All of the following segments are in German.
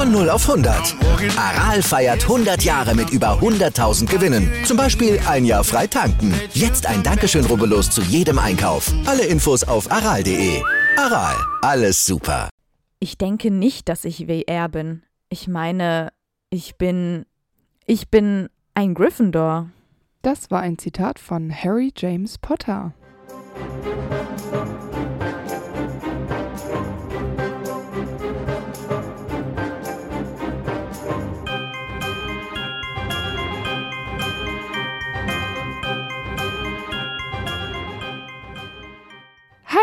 Von 0 auf 100. Aral feiert 100 Jahre mit über 100.000 Gewinnen. Zum Beispiel ein Jahr frei tanken. Jetzt ein Dankeschön, rubbellos zu jedem Einkauf. Alle Infos auf aral.de. Aral, alles super. Ich denke nicht, dass ich WR bin. Ich meine, ich bin. Ich bin ein Gryffindor. Das war ein Zitat von Harry James Potter.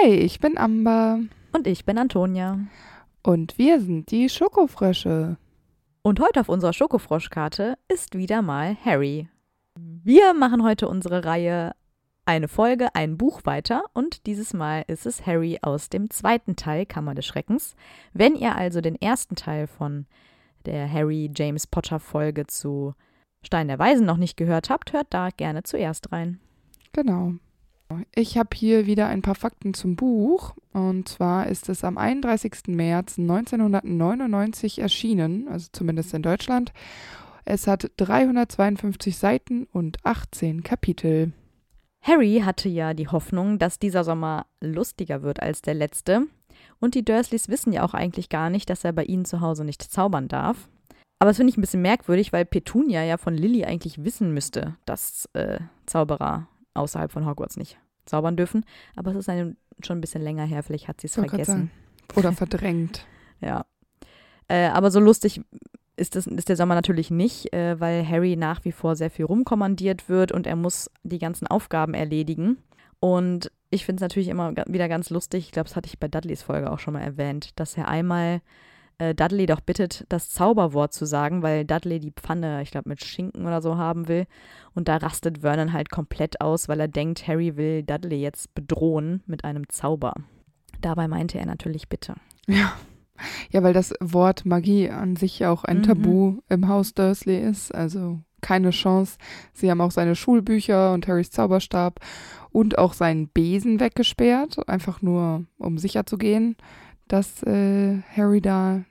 Hi, ich bin Amber. Und ich bin Antonia. Und wir sind die Schokofrösche. Und heute auf unserer Schokofroschkarte ist wieder mal Harry. Wir machen heute unsere Reihe eine Folge, ein Buch weiter und dieses Mal ist es Harry aus dem zweiten Teil Kammer des Schreckens. Wenn ihr also den ersten Teil von der Harry James Potter Folge zu Stein der Weisen noch nicht gehört habt, hört da gerne zuerst rein. Genau. Ich habe hier wieder ein paar Fakten zum Buch. Und zwar ist es am 31. März 1999 erschienen, also zumindest in Deutschland. Es hat 352 Seiten und 18 Kapitel. Harry hatte ja die Hoffnung, dass dieser Sommer lustiger wird als der letzte. Und die Dursleys wissen ja auch eigentlich gar nicht, dass er bei ihnen zu Hause nicht zaubern darf. Aber das finde ich ein bisschen merkwürdig, weil Petunia ja von Lily eigentlich wissen müsste, dass äh, Zauberer außerhalb von Hogwarts nicht zaubern dürfen. Aber es ist einem schon ein bisschen länger her, vielleicht hat sie es vergessen. Oder verdrängt. ja. Äh, aber so lustig ist, das, ist der Sommer natürlich nicht, äh, weil Harry nach wie vor sehr viel rumkommandiert wird und er muss die ganzen Aufgaben erledigen. Und ich finde es natürlich immer wieder ganz lustig, ich glaube, das hatte ich bei Dudleys Folge auch schon mal erwähnt, dass er einmal äh, Dudley doch bittet, das Zauberwort zu sagen, weil Dudley die Pfanne, ich glaube, mit Schinken oder so haben will. Und da rastet Vernon halt komplett aus, weil er denkt, Harry will Dudley jetzt bedrohen mit einem Zauber. Dabei meinte er natürlich bitte. Ja. Ja, weil das Wort Magie an sich auch ein mhm. Tabu im Haus Dursley ist. Also keine Chance. Sie haben auch seine Schulbücher und Harrys Zauberstab und auch seinen Besen weggesperrt, einfach nur um sicher zu gehen dass äh, Harry da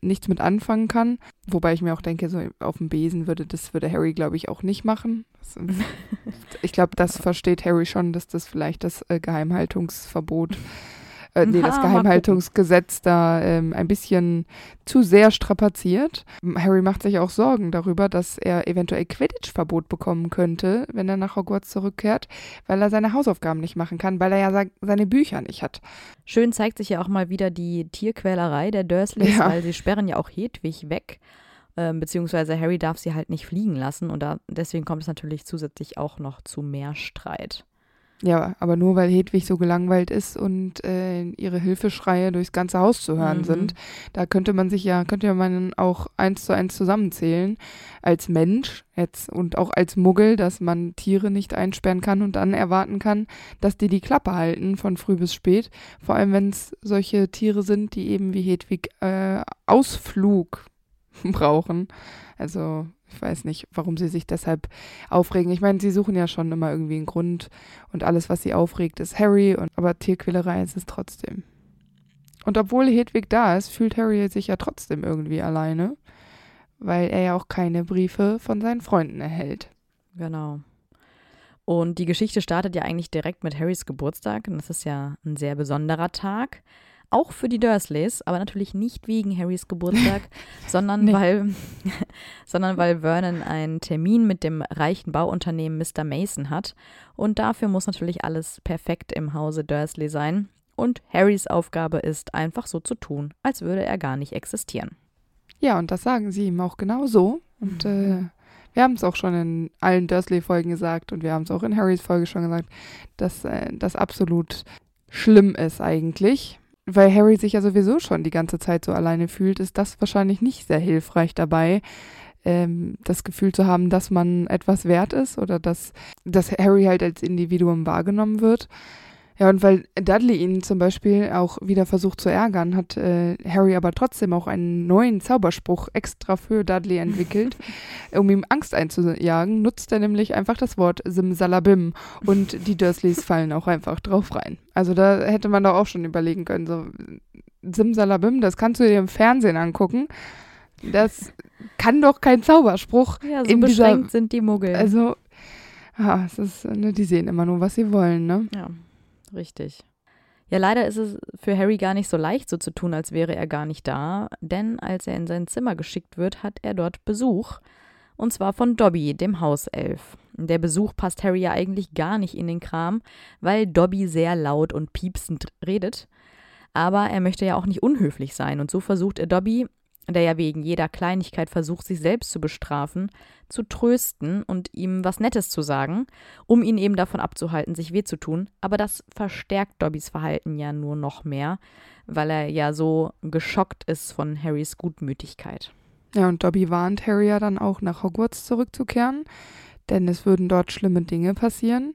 nichts mit anfangen kann. Wobei ich mir auch denke, so auf dem Besen würde das würde Harry, glaube ich, auch nicht machen. Das, ich glaube, das versteht Harry schon, dass das vielleicht das äh, Geheimhaltungsverbot äh, nee, das Geheimhaltungsgesetz da ähm, ein bisschen zu sehr strapaziert. Harry macht sich auch Sorgen darüber, dass er eventuell Quidditch-Verbot bekommen könnte, wenn er nach Hogwarts zurückkehrt, weil er seine Hausaufgaben nicht machen kann, weil er ja seine Bücher nicht hat. Schön zeigt sich ja auch mal wieder die Tierquälerei der Dursleys, ja. weil sie sperren ja auch Hedwig weg. Ähm, beziehungsweise Harry darf sie halt nicht fliegen lassen und da, deswegen kommt es natürlich zusätzlich auch noch zu mehr Streit. Ja, aber nur weil Hedwig so gelangweilt ist und äh, ihre Hilfeschreie durchs ganze Haus zu hören mhm. sind, da könnte man sich ja, könnte man auch eins zu eins zusammenzählen als Mensch jetzt und auch als Muggel, dass man Tiere nicht einsperren kann und dann erwarten kann, dass die die Klappe halten von früh bis spät. Vor allem, wenn es solche Tiere sind, die eben wie Hedwig äh, Ausflug brauchen. Also ich weiß nicht, warum sie sich deshalb aufregen. Ich meine, sie suchen ja schon immer irgendwie einen Grund und alles, was sie aufregt, ist Harry, und, aber Tierquälerei ist es trotzdem. Und obwohl Hedwig da ist, fühlt Harry sich ja trotzdem irgendwie alleine, weil er ja auch keine Briefe von seinen Freunden erhält. Genau. Und die Geschichte startet ja eigentlich direkt mit Harrys Geburtstag. Und das ist ja ein sehr besonderer Tag auch für die Dursleys, aber natürlich nicht wegen Harrys Geburtstag, sondern, nee. weil, sondern weil Vernon einen Termin mit dem reichen Bauunternehmen Mr. Mason hat. Und dafür muss natürlich alles perfekt im Hause Dursley sein. Und Harrys Aufgabe ist, einfach so zu tun, als würde er gar nicht existieren. Ja, und das sagen sie ihm auch genau so. Und mhm. äh, wir haben es auch schon in allen Dursley-Folgen gesagt und wir haben es auch in Harrys Folge schon gesagt, dass äh, das absolut schlimm ist eigentlich weil Harry sich ja sowieso schon die ganze Zeit so alleine fühlt, ist das wahrscheinlich nicht sehr hilfreich dabei, ähm, das Gefühl zu haben, dass man etwas wert ist oder dass, dass Harry halt als Individuum wahrgenommen wird. Ja, und weil Dudley ihn zum Beispiel auch wieder versucht zu ärgern, hat äh, Harry aber trotzdem auch einen neuen Zauberspruch extra für Dudley entwickelt, um ihm Angst einzujagen, nutzt er nämlich einfach das Wort Simsalabim und die Dursleys fallen auch einfach drauf rein. Also da hätte man doch auch schon überlegen können, so Simsalabim, das kannst du dir im Fernsehen angucken. Das kann doch kein Zauberspruch. Ja, so beschränkt dieser, sind die Muggel. Also, ja, es ist, ne, die sehen immer nur, was sie wollen, ne? Ja richtig. Ja, leider ist es für Harry gar nicht so leicht, so zu tun, als wäre er gar nicht da, denn als er in sein Zimmer geschickt wird, hat er dort Besuch. Und zwar von Dobby, dem Hauself. Der Besuch passt Harry ja eigentlich gar nicht in den Kram, weil Dobby sehr laut und piepsend redet. Aber er möchte ja auch nicht unhöflich sein und so versucht er Dobby, der ja wegen jeder Kleinigkeit versucht, sich selbst zu bestrafen, zu trösten und ihm was Nettes zu sagen, um ihn eben davon abzuhalten, sich weh zu tun. Aber das verstärkt Dobbys Verhalten ja nur noch mehr, weil er ja so geschockt ist von Harrys Gutmütigkeit. Ja, und Dobby warnt Harry ja dann auch nach Hogwarts zurückzukehren, denn es würden dort schlimme Dinge passieren.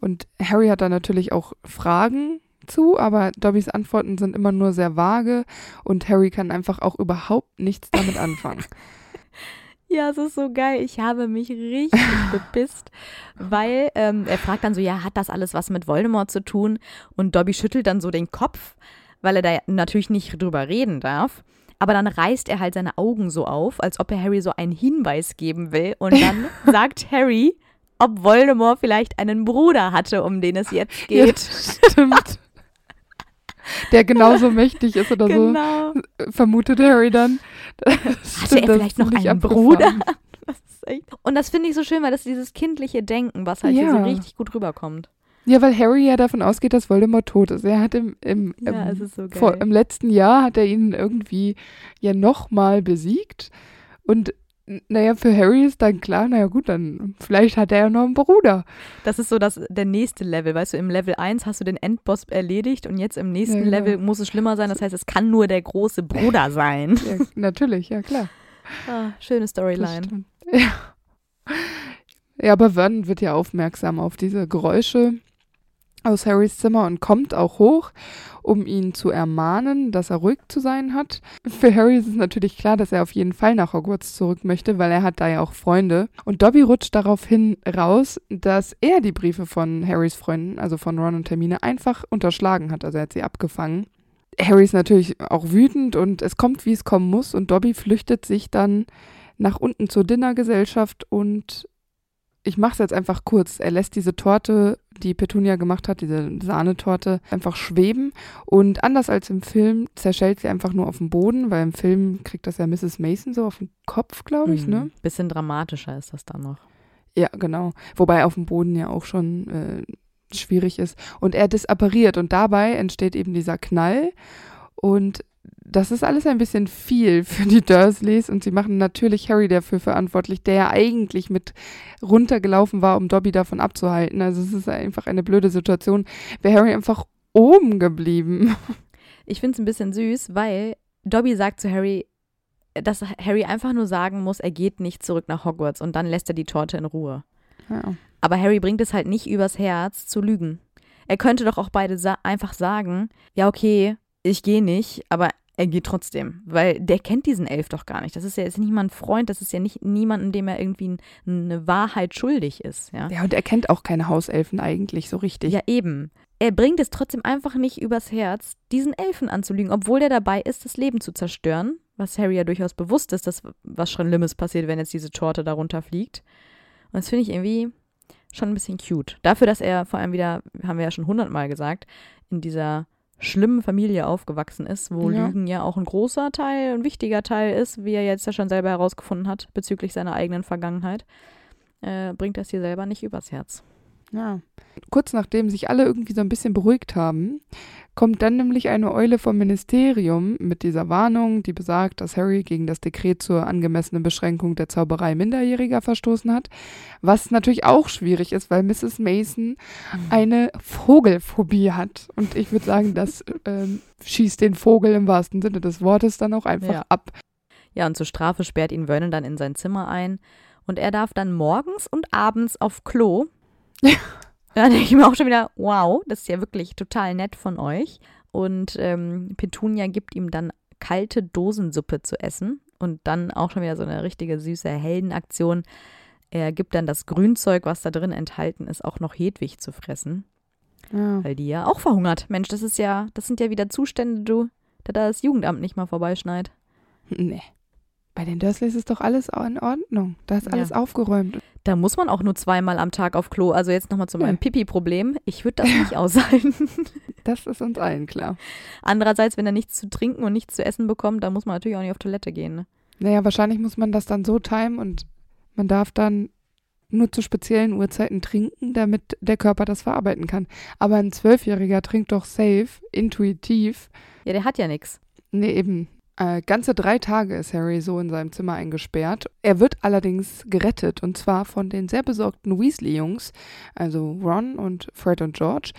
Und Harry hat dann natürlich auch Fragen zu, aber Dobbys Antworten sind immer nur sehr vage und Harry kann einfach auch überhaupt nichts damit anfangen. Ja, es ist so geil. Ich habe mich richtig bepisst, weil ähm, er fragt dann so, ja, hat das alles was mit Voldemort zu tun? Und Dobby schüttelt dann so den Kopf, weil er da natürlich nicht drüber reden darf. Aber dann reißt er halt seine Augen so auf, als ob er Harry so einen Hinweis geben will. Und dann sagt Harry, ob Voldemort vielleicht einen Bruder hatte, um den es jetzt geht. Ja, stimmt der genauso mächtig ist oder genau. so, vermutet Harry dann. Hatte er vielleicht noch einen Bruder? Und das finde ich so schön, weil das dieses kindliche Denken, was halt ja. hier so richtig gut rüberkommt. Ja, weil Harry ja davon ausgeht, dass Voldemort tot ist. Er hat im, im, ja, im, so vor, im letzten Jahr hat er ihn irgendwie ja nochmal besiegt. Und naja, für Harry ist dann klar, naja gut, dann vielleicht hat er ja noch einen Bruder. Das ist so das, der nächste Level. Weißt du, im Level 1 hast du den Endboss erledigt und jetzt im nächsten ja, genau. Level muss es schlimmer sein. Das heißt, es kann nur der große Bruder sein. Ja, natürlich, ja klar. Ah, schöne Storyline. Ja. ja, aber Vernon wird ja aufmerksam auf diese Geräusche aus Harrys Zimmer und kommt auch hoch, um ihn zu ermahnen, dass er ruhig zu sein hat. Für Harry ist es natürlich klar, dass er auf jeden Fall nach Hogwarts zurück möchte, weil er hat da ja auch Freunde. Und Dobby rutscht daraufhin raus, dass er die Briefe von Harrys Freunden, also von Ron und Hermine, einfach unterschlagen hat. Also er hat sie abgefangen. Harry ist natürlich auch wütend und es kommt, wie es kommen muss. Und Dobby flüchtet sich dann nach unten zur Dinnergesellschaft und ich mache es jetzt einfach kurz. Er lässt diese Torte, die Petunia gemacht hat, diese Sahnetorte, einfach schweben. Und anders als im Film zerschellt sie einfach nur auf dem Boden, weil im Film kriegt das ja Mrs. Mason so auf den Kopf, glaube ich, mhm. ne? Bisschen dramatischer ist das dann noch. Ja, genau. Wobei auf dem Boden ja auch schon äh, schwierig ist. Und er disappariert und dabei entsteht eben dieser Knall. Und das ist alles ein bisschen viel für die Dursleys und sie machen natürlich Harry dafür verantwortlich, der ja eigentlich mit runtergelaufen war, um Dobby davon abzuhalten. Also es ist einfach eine blöde Situation. Wäre Harry einfach oben geblieben. Ich finde es ein bisschen süß, weil Dobby sagt zu Harry, dass Harry einfach nur sagen muss, er geht nicht zurück nach Hogwarts und dann lässt er die Torte in Ruhe. Ja. Aber Harry bringt es halt nicht übers Herz zu lügen. Er könnte doch auch beide sa einfach sagen, ja okay, ich gehe nicht, aber er geht trotzdem, weil der kennt diesen Elf doch gar nicht. Das ist ja jetzt nicht mal ein Freund, das ist ja nicht niemanden, dem er irgendwie eine Wahrheit schuldig ist. Ja, ja und er kennt auch keine Hauselfen eigentlich so richtig. Ja, eben. Er bringt es trotzdem einfach nicht übers Herz, diesen Elfen anzulügen, obwohl der dabei ist, das Leben zu zerstören, was Harry ja durchaus bewusst ist, dass was schon Limmes passiert, wenn jetzt diese Torte darunter fliegt. Und das finde ich irgendwie schon ein bisschen cute. Dafür, dass er vor allem wieder, haben wir ja schon hundertmal gesagt, in dieser schlimmen Familie aufgewachsen ist, wo ja. Lügen ja auch ein großer Teil, ein wichtiger Teil ist, wie er jetzt ja schon selber herausgefunden hat, bezüglich seiner eigenen Vergangenheit, äh, bringt das hier selber nicht übers Herz. Ja. Kurz nachdem sich alle irgendwie so ein bisschen beruhigt haben, kommt dann nämlich eine Eule vom Ministerium mit dieser Warnung, die besagt, dass Harry gegen das Dekret zur angemessenen Beschränkung der Zauberei Minderjähriger verstoßen hat. Was natürlich auch schwierig ist, weil Mrs. Mason mhm. eine Vogelphobie hat. Und ich würde sagen, das ähm, schießt den Vogel im wahrsten Sinne des Wortes dann auch einfach ja. ab. Ja, und zur Strafe sperrt ihn Vernon dann in sein Zimmer ein und er darf dann morgens und abends auf Klo. Ja. Da denke ich mir auch schon wieder, wow, das ist ja wirklich total nett von euch. Und ähm, Petunia gibt ihm dann kalte Dosensuppe zu essen und dann auch schon wieder so eine richtige süße Heldenaktion. Er gibt dann das Grünzeug, was da drin enthalten ist, auch noch Hedwig zu fressen, Ja. weil die ja auch verhungert. Mensch, das ist ja, das sind ja wieder Zustände, du, da das Jugendamt nicht mal vorbeischneit. Nee. Bei den Dursleys ist doch alles in Ordnung. Da ist Ja. alles aufgeräumt. Da muss man auch nur zweimal am Tag auf Klo. Also jetzt nochmal zu meinem Ja. Pipi-Problem. Ich würde das nicht aushalten. Das ist uns allen klar. Andererseits, wenn er nichts zu trinken und nichts zu essen bekommt, dann muss man natürlich auch nicht auf Toilette gehen. Ne? Naja, wahrscheinlich muss man das dann so timen und man darf dann nur zu speziellen Uhrzeiten trinken, damit der Körper das verarbeiten kann. Aber ein Zwölfjähriger trinkt doch safe, intuitiv. Ja, der hat ja nichts. Nee, eben. Äh, ganze drei Tage ist Harry so in seinem Zimmer eingesperrt. Er wird allerdings gerettet und zwar von den sehr besorgten Weasley-Jungs, also Ron und Fred und George,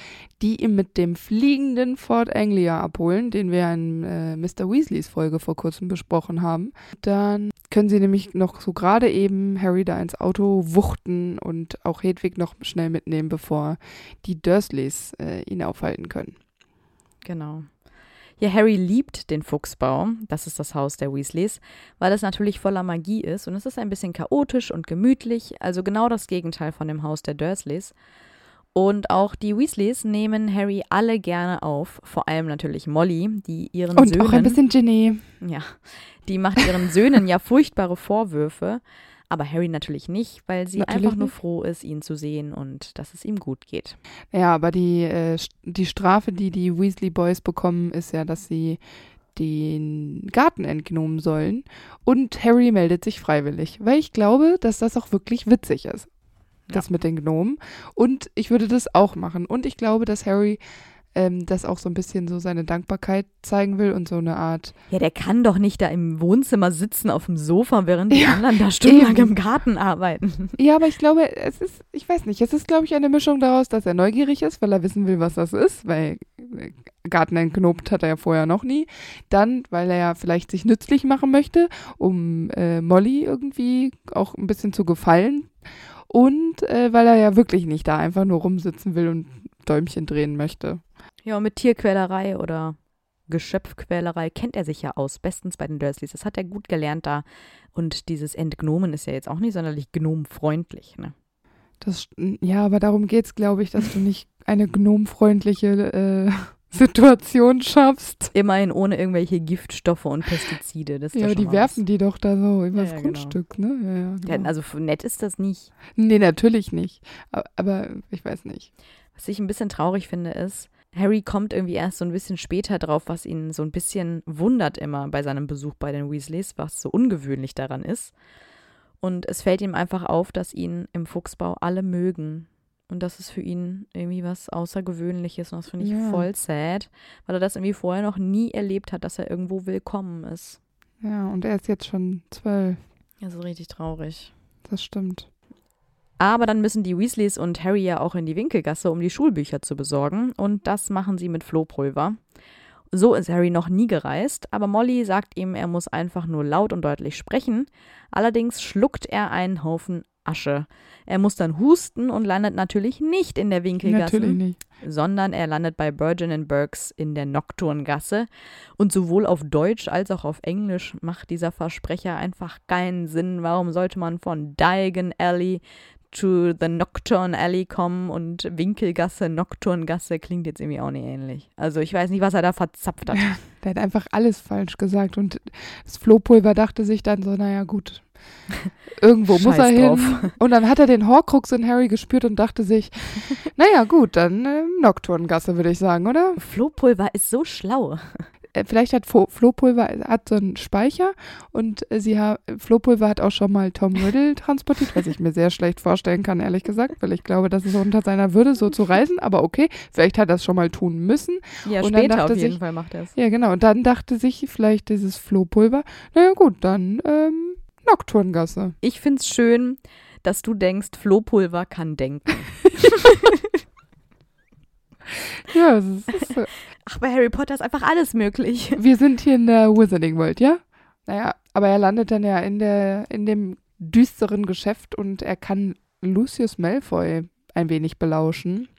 die ihn mit dem fliegenden Fort Anglia abholen, den wir in äh, Mr. Weasleys Folge vor kurzem besprochen haben. Dann können sie nämlich noch so gerade eben Harry da ins Auto wuchten und auch Hedwig noch schnell mitnehmen, bevor die Dursleys äh, ihn aufhalten können. Genau. Ja, Harry liebt den Fuchsbau, das ist das Haus der Weasleys, weil es natürlich voller Magie ist und es ist ein bisschen chaotisch und gemütlich, also genau das Gegenteil von dem Haus der Dursleys. Und auch die Weasleys nehmen Harry alle gerne auf, vor allem natürlich Molly, die ihren Und Söhnen auch ein bisschen Ginny. Ja, die macht ihren Söhnen ja furchtbare Vorwürfe, aber Harry natürlich nicht, weil sie Natürlich einfach nur froh ist, ihn zu sehen und dass es ihm gut geht. Ja, aber die, äh, die Strafe, die die Weasley Boys bekommen, ist ja, dass sie den Garten entgnomen sollen. Und Harry meldet sich freiwillig, weil ich glaube, dass das auch wirklich witzig ist. Das mit den Gnomen. Und ich würde das auch machen. Und ich glaube, dass Harry ähm, das auch so ein bisschen so seine Dankbarkeit zeigen will und so eine Art. Ja, der kann doch nicht da im Wohnzimmer sitzen auf dem Sofa, während die Ja, anderen da stundenlang eben. im Garten arbeiten. Ja, aber ich glaube, es ist, ich weiß nicht, es ist, glaube ich, eine Mischung daraus, dass er neugierig ist, weil er wissen will, was das ist, weil äh, Garten entknobt hat er ja vorher noch nie. Dann, weil er ja vielleicht sich nützlich machen möchte, um äh, Molly irgendwie auch ein bisschen zu gefallen. Und äh, weil er ja wirklich nicht da einfach nur rumsitzen will und Däumchen drehen möchte. Ja, und mit Tierquälerei oder Geschöpfquälerei kennt er sich ja aus, bestens bei den Dursleys. Das hat er gut gelernt da. Und dieses Entgnomen ist ja jetzt auch nicht sonderlich gnomfreundlich, ne? Das, ja, aber darum geht's, glaube ich, dass du nicht eine gnomfreundliche äh, Situation schaffst. Immerhin ohne irgendwelche Giftstoffe und Pestizide. Das Ja, aber die werfen die doch da so übers Ja, ja, genau. Grundstück, ne? Ja, ja, was. genau. Ja, also nett ist das nicht. nee, natürlich nicht. Aber, aber ich weiß nicht. Was ich ein bisschen traurig finde, ist, Harry kommt irgendwie erst so ein bisschen später drauf, was ihn so ein bisschen wundert immer bei seinem Besuch bei den Weasleys, was so ungewöhnlich daran ist. Und es fällt ihm einfach auf, dass ihn im Fuchsbau alle mögen. Und das ist für ihn irgendwie was Außergewöhnliches. Und das finde ich Ja. voll sad, weil er das irgendwie vorher noch nie erlebt hat, dass er irgendwo willkommen ist. Ja, und er ist jetzt schon zwölf. Das ist richtig traurig. Das stimmt. Aber dann müssen die Weasleys und Harry ja auch in die Winkelgasse, um die Schulbücher zu besorgen. Und das machen sie mit Flohpulver. So ist Harry noch nie gereist, aber Molly sagt ihm, er muss einfach nur laut und deutlich sprechen. Allerdings schluckt er einen Haufen Asche. Er muss dann husten und landet natürlich nicht in der Winkelgasse, Natürlich nicht. sondern er landet bei Burgeon Burks in der Nocturngasse. Und sowohl auf Deutsch als auch auf Englisch macht dieser Versprecher einfach keinen Sinn. Warum sollte man von Diagon Alley to the Nocturne Alley kommen und Winkelgasse, Nocturngasse klingt jetzt irgendwie auch nicht ähnlich. Also ich weiß nicht, was er da verzapft hat. Der hat einfach alles falsch gesagt. Und das Flohpulver dachte sich dann so, naja, gut. Irgendwo muss er drauf. hin. Und dann hat er den Horcrux in Harry gespürt und dachte sich, naja, gut, dann ähm, Nocturngasse, würde ich sagen, oder? Flohpulver ist so schlau. Äh, Vielleicht hat Fo Flohpulver hat so einen Speicher und äh, sie ha Flohpulver hat auch schon mal Tom Riddle transportiert, was ich mir sehr schlecht vorstellen kann, ehrlich gesagt, weil ich glaube, das ist unter seiner Würde, so zu reisen. Aber okay, vielleicht hat er es schon mal tun müssen. Ja, Und dann später dachte auf jeden sich- Fall macht er es. Ja, genau. Und dann dachte sich vielleicht dieses Flohpulver, naja gut, dann ähm, Nocturngasse. Ich find's schön, dass du denkst, Flohpulver kann denken. Ja, es ist, es äh, Ach, bei Harry Potter ist einfach alles möglich. wir sind hier in der Wizarding World, ja? Naja, aber er landet dann ja in, der, in dem düsteren Geschäft und er kann Lucius Malfoy ein wenig belauschen,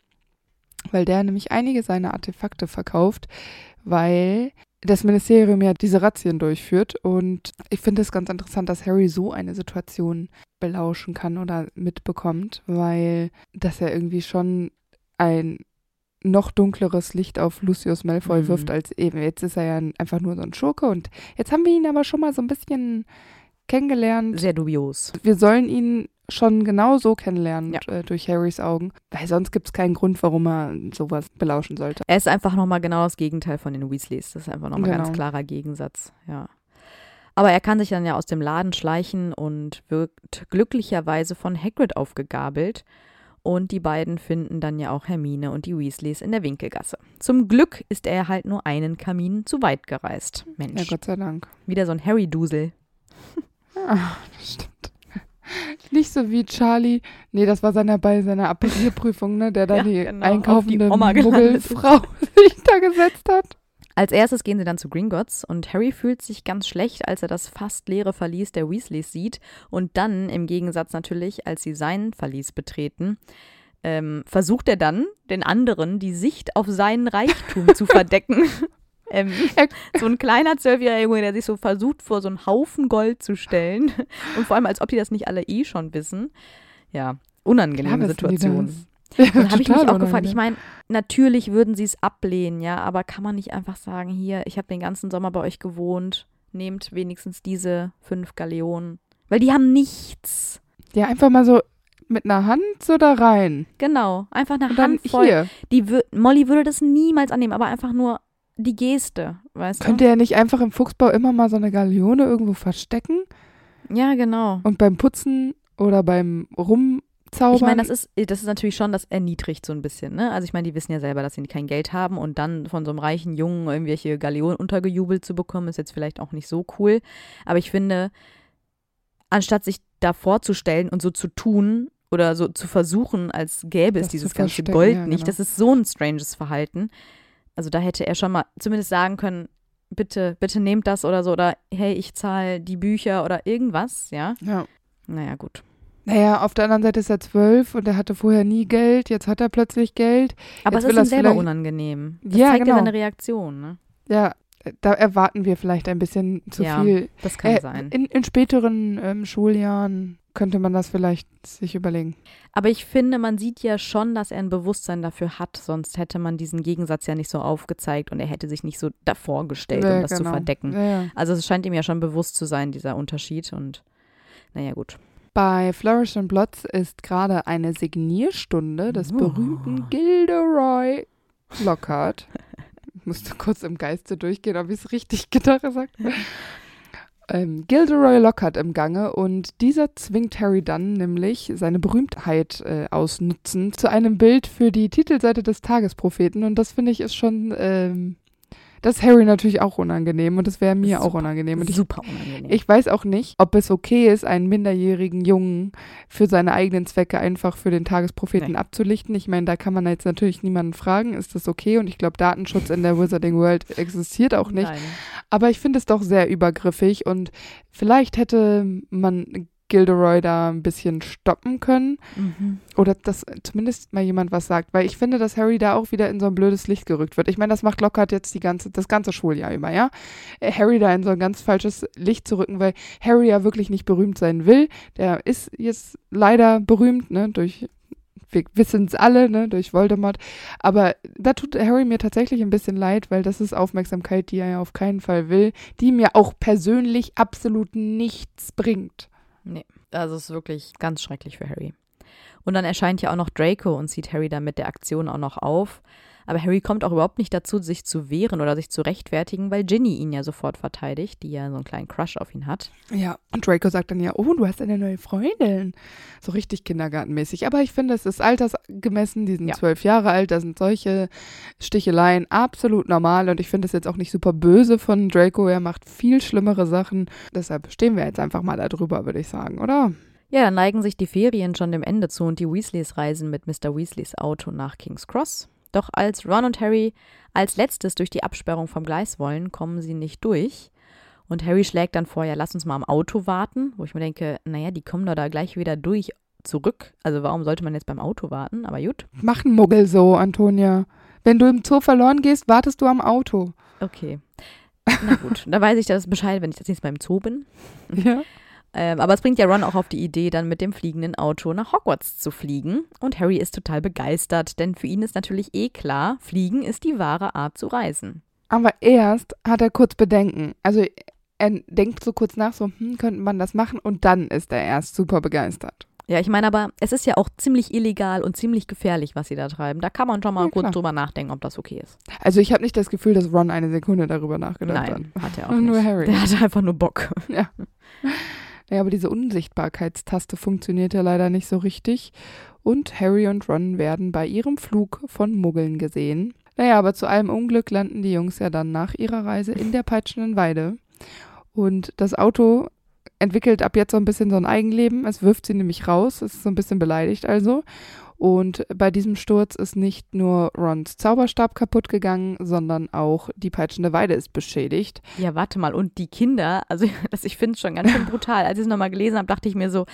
weil der nämlich einige seiner Artefakte verkauft, weil das Ministerium ja diese Razzien durchführt. Und ich finde es ganz interessant, dass Harry so eine Situation belauschen kann oder mitbekommt, weil das ja irgendwie schon ein noch dunkleres Licht auf Lucius Malfoy Mhm. wirft, als eben. Jetzt ist er ja einfach nur so ein Schurke und jetzt haben wir ihn aber schon mal so ein bisschen kennengelernt. Sehr dubios. Wir sollen ihn schon genau so kennenlernen Ja. äh, durch Harrys Augen, weil sonst gibt es keinen Grund, warum er sowas belauschen sollte. Er ist einfach nochmal genau das Gegenteil von den Weasleys. Das ist einfach nochmal ganz Genau. klarer Gegensatz, ja. Aber er kann sich dann ja aus dem Laden schleichen und wird glücklicherweise von Hagrid aufgegabelt. Und die beiden finden dann ja auch Hermine und die Weasleys in der Winkelgasse. Zum Glück ist er halt nur einen Kamin zu weit gereist. Ja, Mensch, Gott sei Dank. wieder so ein Harry-Dusel. Ah, das stimmt. Nicht so wie Charlie, nee, das war seiner bei seiner Apparierprüfung, ne, der da Ja, die genau, einkaufende. Muggelfrau sich da gesetzt hat. Als erstes gehen sie dann zu Gringotts und Harry fühlt sich ganz schlecht, als er das fast leere Verlies der Weasleys sieht. Und dann, im Gegensatz natürlich, als sie sein Verlies betreten, ähm, versucht er dann, den anderen die Sicht auf seinen Reichtum zu verdecken. ähm, so ein kleiner zwölfjähriger Junge, der sich so versucht, vor so einen Haufen Gold zu stellen. Und vor allem, als ob die das nicht alle eh schon wissen. Ja, unangenehme Klar Situation. Und da habe ich mich auch gefragt, ich meine, natürlich würden sie es ablehnen, ja, aber kann man nicht einfach sagen, hier, ich habe den ganzen Sommer bei euch gewohnt, nehmt wenigstens diese fünf Galeonen. Weil die haben nichts. Ja, einfach mal so mit einer Hand so da rein. Genau, einfach eine Und dann Handvoll. hier. Die Molly würde das niemals annehmen, aber einfach nur die Geste, weißt Könnt ihr ja nicht einfach im Fuchsbau immer mal so eine Galeone irgendwo verstecken du? Ja, genau. und beim Putzen oder beim Rumzaubern. Ich meine, das ist, das ist natürlich schon, das erniedrigt so ein bisschen, ne? Also ich meine, die wissen ja selber, dass sie kein Geld haben und dann von so einem reichen Jungen irgendwelche Galeonen untergejubelt zu bekommen, ist jetzt vielleicht auch nicht so cool. Aber ich finde, anstatt sich da vorzustellen und so zu tun oder so zu versuchen, als gäbe es Das zu dieses ganze Gold ja, nicht, genau. das ist so ein stranges Verhalten. Also da hätte er schon mal zumindest sagen können, bitte, bitte nehmt das oder so oder hey, ich zahle die Bücher oder irgendwas, ja. ja. Naja, gut. Naja, auf der anderen Seite ist er zwölf und er hatte vorher nie Geld, jetzt hat er plötzlich Geld. Aber Jetzt es ist ihm selber unangenehm. Das Ja, zeigt genau. ja seine Reaktion, ne? Ja, da erwarten wir vielleicht ein bisschen zu Ja, viel. Das kann Äh, sein. In, in späteren ähm, Schuljahren könnte man das vielleicht sich überlegen. Aber ich finde, man sieht ja schon, dass er ein Bewusstsein dafür hat, sonst hätte man diesen Gegensatz ja nicht so aufgezeigt und er hätte sich nicht so davor gestellt, um Ja, das zu genau. verdecken. Ja, ja. Also es scheint ihm ja schon bewusst zu sein, dieser Unterschied und naja, gut. Bei Flourish and Blots ist gerade eine Signierstunde des Oh. berühmten Gilderoy Lockhart. Ich musste kurz im Geiste durchgehen, ob ich es richtig gedacht gesagt habe. Ähm, Gilderoy Lockhart im Gange und dieser zwingt Harry dann nämlich seine Berühmtheit äh, ausnutzen zu einem Bild für die Titelseite des Tagespropheten und das finde ich ist schon, ähm, das ist Harry natürlich auch unangenehm und das wäre mir auch Super. unangenehm und ich Super unangenehm. ich weiß auch nicht, ob es okay ist, einen minderjährigen Jungen für seine eigenen Zwecke einfach für den Tagespropheten Nee. abzulichten. Ich meine, da kann man jetzt natürlich niemanden fragen, ist das okay? Und ich glaube, Datenschutz in der Wizarding World existiert auch nicht. Nein. Aber ich finde es doch sehr übergriffig und vielleicht hätte man Gilderoy da ein bisschen stoppen können Mhm. oder dass zumindest mal jemand was sagt, weil ich finde, dass Harry da auch wieder in so ein blödes Licht gerückt wird. Ich meine, das macht Lockhart jetzt die ganze, das ganze Schuljahr über, ja. Äh, Harry da in so ein ganz falsches Licht zu rücken, weil Harry ja wirklich nicht berühmt sein will. Der ist jetzt leider berühmt, ne, durch wir wissen es alle, ne, durch Voldemort. Aber da tut Harry mir tatsächlich ein bisschen leid, weil das ist Aufmerksamkeit, die er ja auf keinen Fall will, die mir auch persönlich absolut nichts bringt. Nee, also es ist wirklich ganz schrecklich für Harry. Und dann erscheint ja auch noch Draco und zieht Harry dann mit der Aktion auch noch auf. Aber Harry kommt auch überhaupt nicht dazu, sich zu wehren oder sich zu rechtfertigen, weil Ginny ihn ja sofort verteidigt, die ja so einen kleinen Crush auf ihn hat. Ja, und Draco sagt dann ja, oh, du hast eine neue Freundin. So richtig kindergartenmäßig. Aber ich finde, es ist altersgemessen. Die sind Ja. zwölf Jahre alt, da sind solche Sticheleien absolut normal. Und ich finde es jetzt auch nicht super böse von Draco. Er macht viel schlimmere Sachen. Deshalb stehen wir jetzt einfach mal da drüber, würde ich sagen, oder? Ja, dann neigen sich die Ferien schon dem Ende zu und die Weasleys reisen mit Mr. Weasleys Auto nach King's Cross. Doch als Ron und Harry als letztes durch die Absperrung vom Gleis wollen, kommen sie nicht durch. Und Harry schlägt dann vor, ja, lass uns mal am Auto warten, wo ich mir denke, naja, die kommen doch da gleich wieder durch zurück. Also warum sollte man jetzt beim Auto warten? Aber gut. Mach einen Muggel so, Antonia. Wenn du im Zoo verloren gehst, wartest du am Auto. Okay. Na gut, da weiß ich das Bescheid, wenn ich das nächste Mal im Zoo bin. Ja. Ähm, aber es bringt ja Ron auch auf die Idee, dann mit dem fliegenden Auto nach Hogwarts zu fliegen. Und Harry ist total begeistert, denn für ihn ist natürlich eh klar, Fliegen ist die wahre Art zu reisen. Aber erst hat er kurz Bedenken. Also er denkt so kurz nach, so, hm, könnte man das machen? Und dann ist er erst super begeistert. Ja, ich meine aber, es ist ja auch ziemlich illegal und ziemlich gefährlich, was sie da treiben. Da kann man schon mal Ja, kurz klar. drüber nachdenken, ob das okay ist. Also ich habe nicht das Gefühl, dass Ron eine Sekunde darüber nachgedacht Nein, hat. hat er auch Nur nicht. Harry. Der hatte einfach nur Bock. Ja, aber diese Unsichtbarkeitstaste funktioniert ja leider nicht so richtig. Und Harry und Ron werden bei ihrem Flug von Muggeln gesehen. Naja, aber zu allem Unglück landen die Jungs ja dann nach ihrer Reise in der peitschenden Weide. Und das Auto entwickelt ab jetzt so ein bisschen so ein Eigenleben. Es wirft sie nämlich raus. Es ist so ein bisschen beleidigt also. Und bei diesem Sturz ist nicht nur Rons Zauberstab kaputt gegangen, sondern auch die peitschende Weide ist beschädigt. Ja, warte mal. Und die Kinder, also das, ich finde es schon ganz schön brutal. Als ich es nochmal gelesen habe, dachte ich mir so,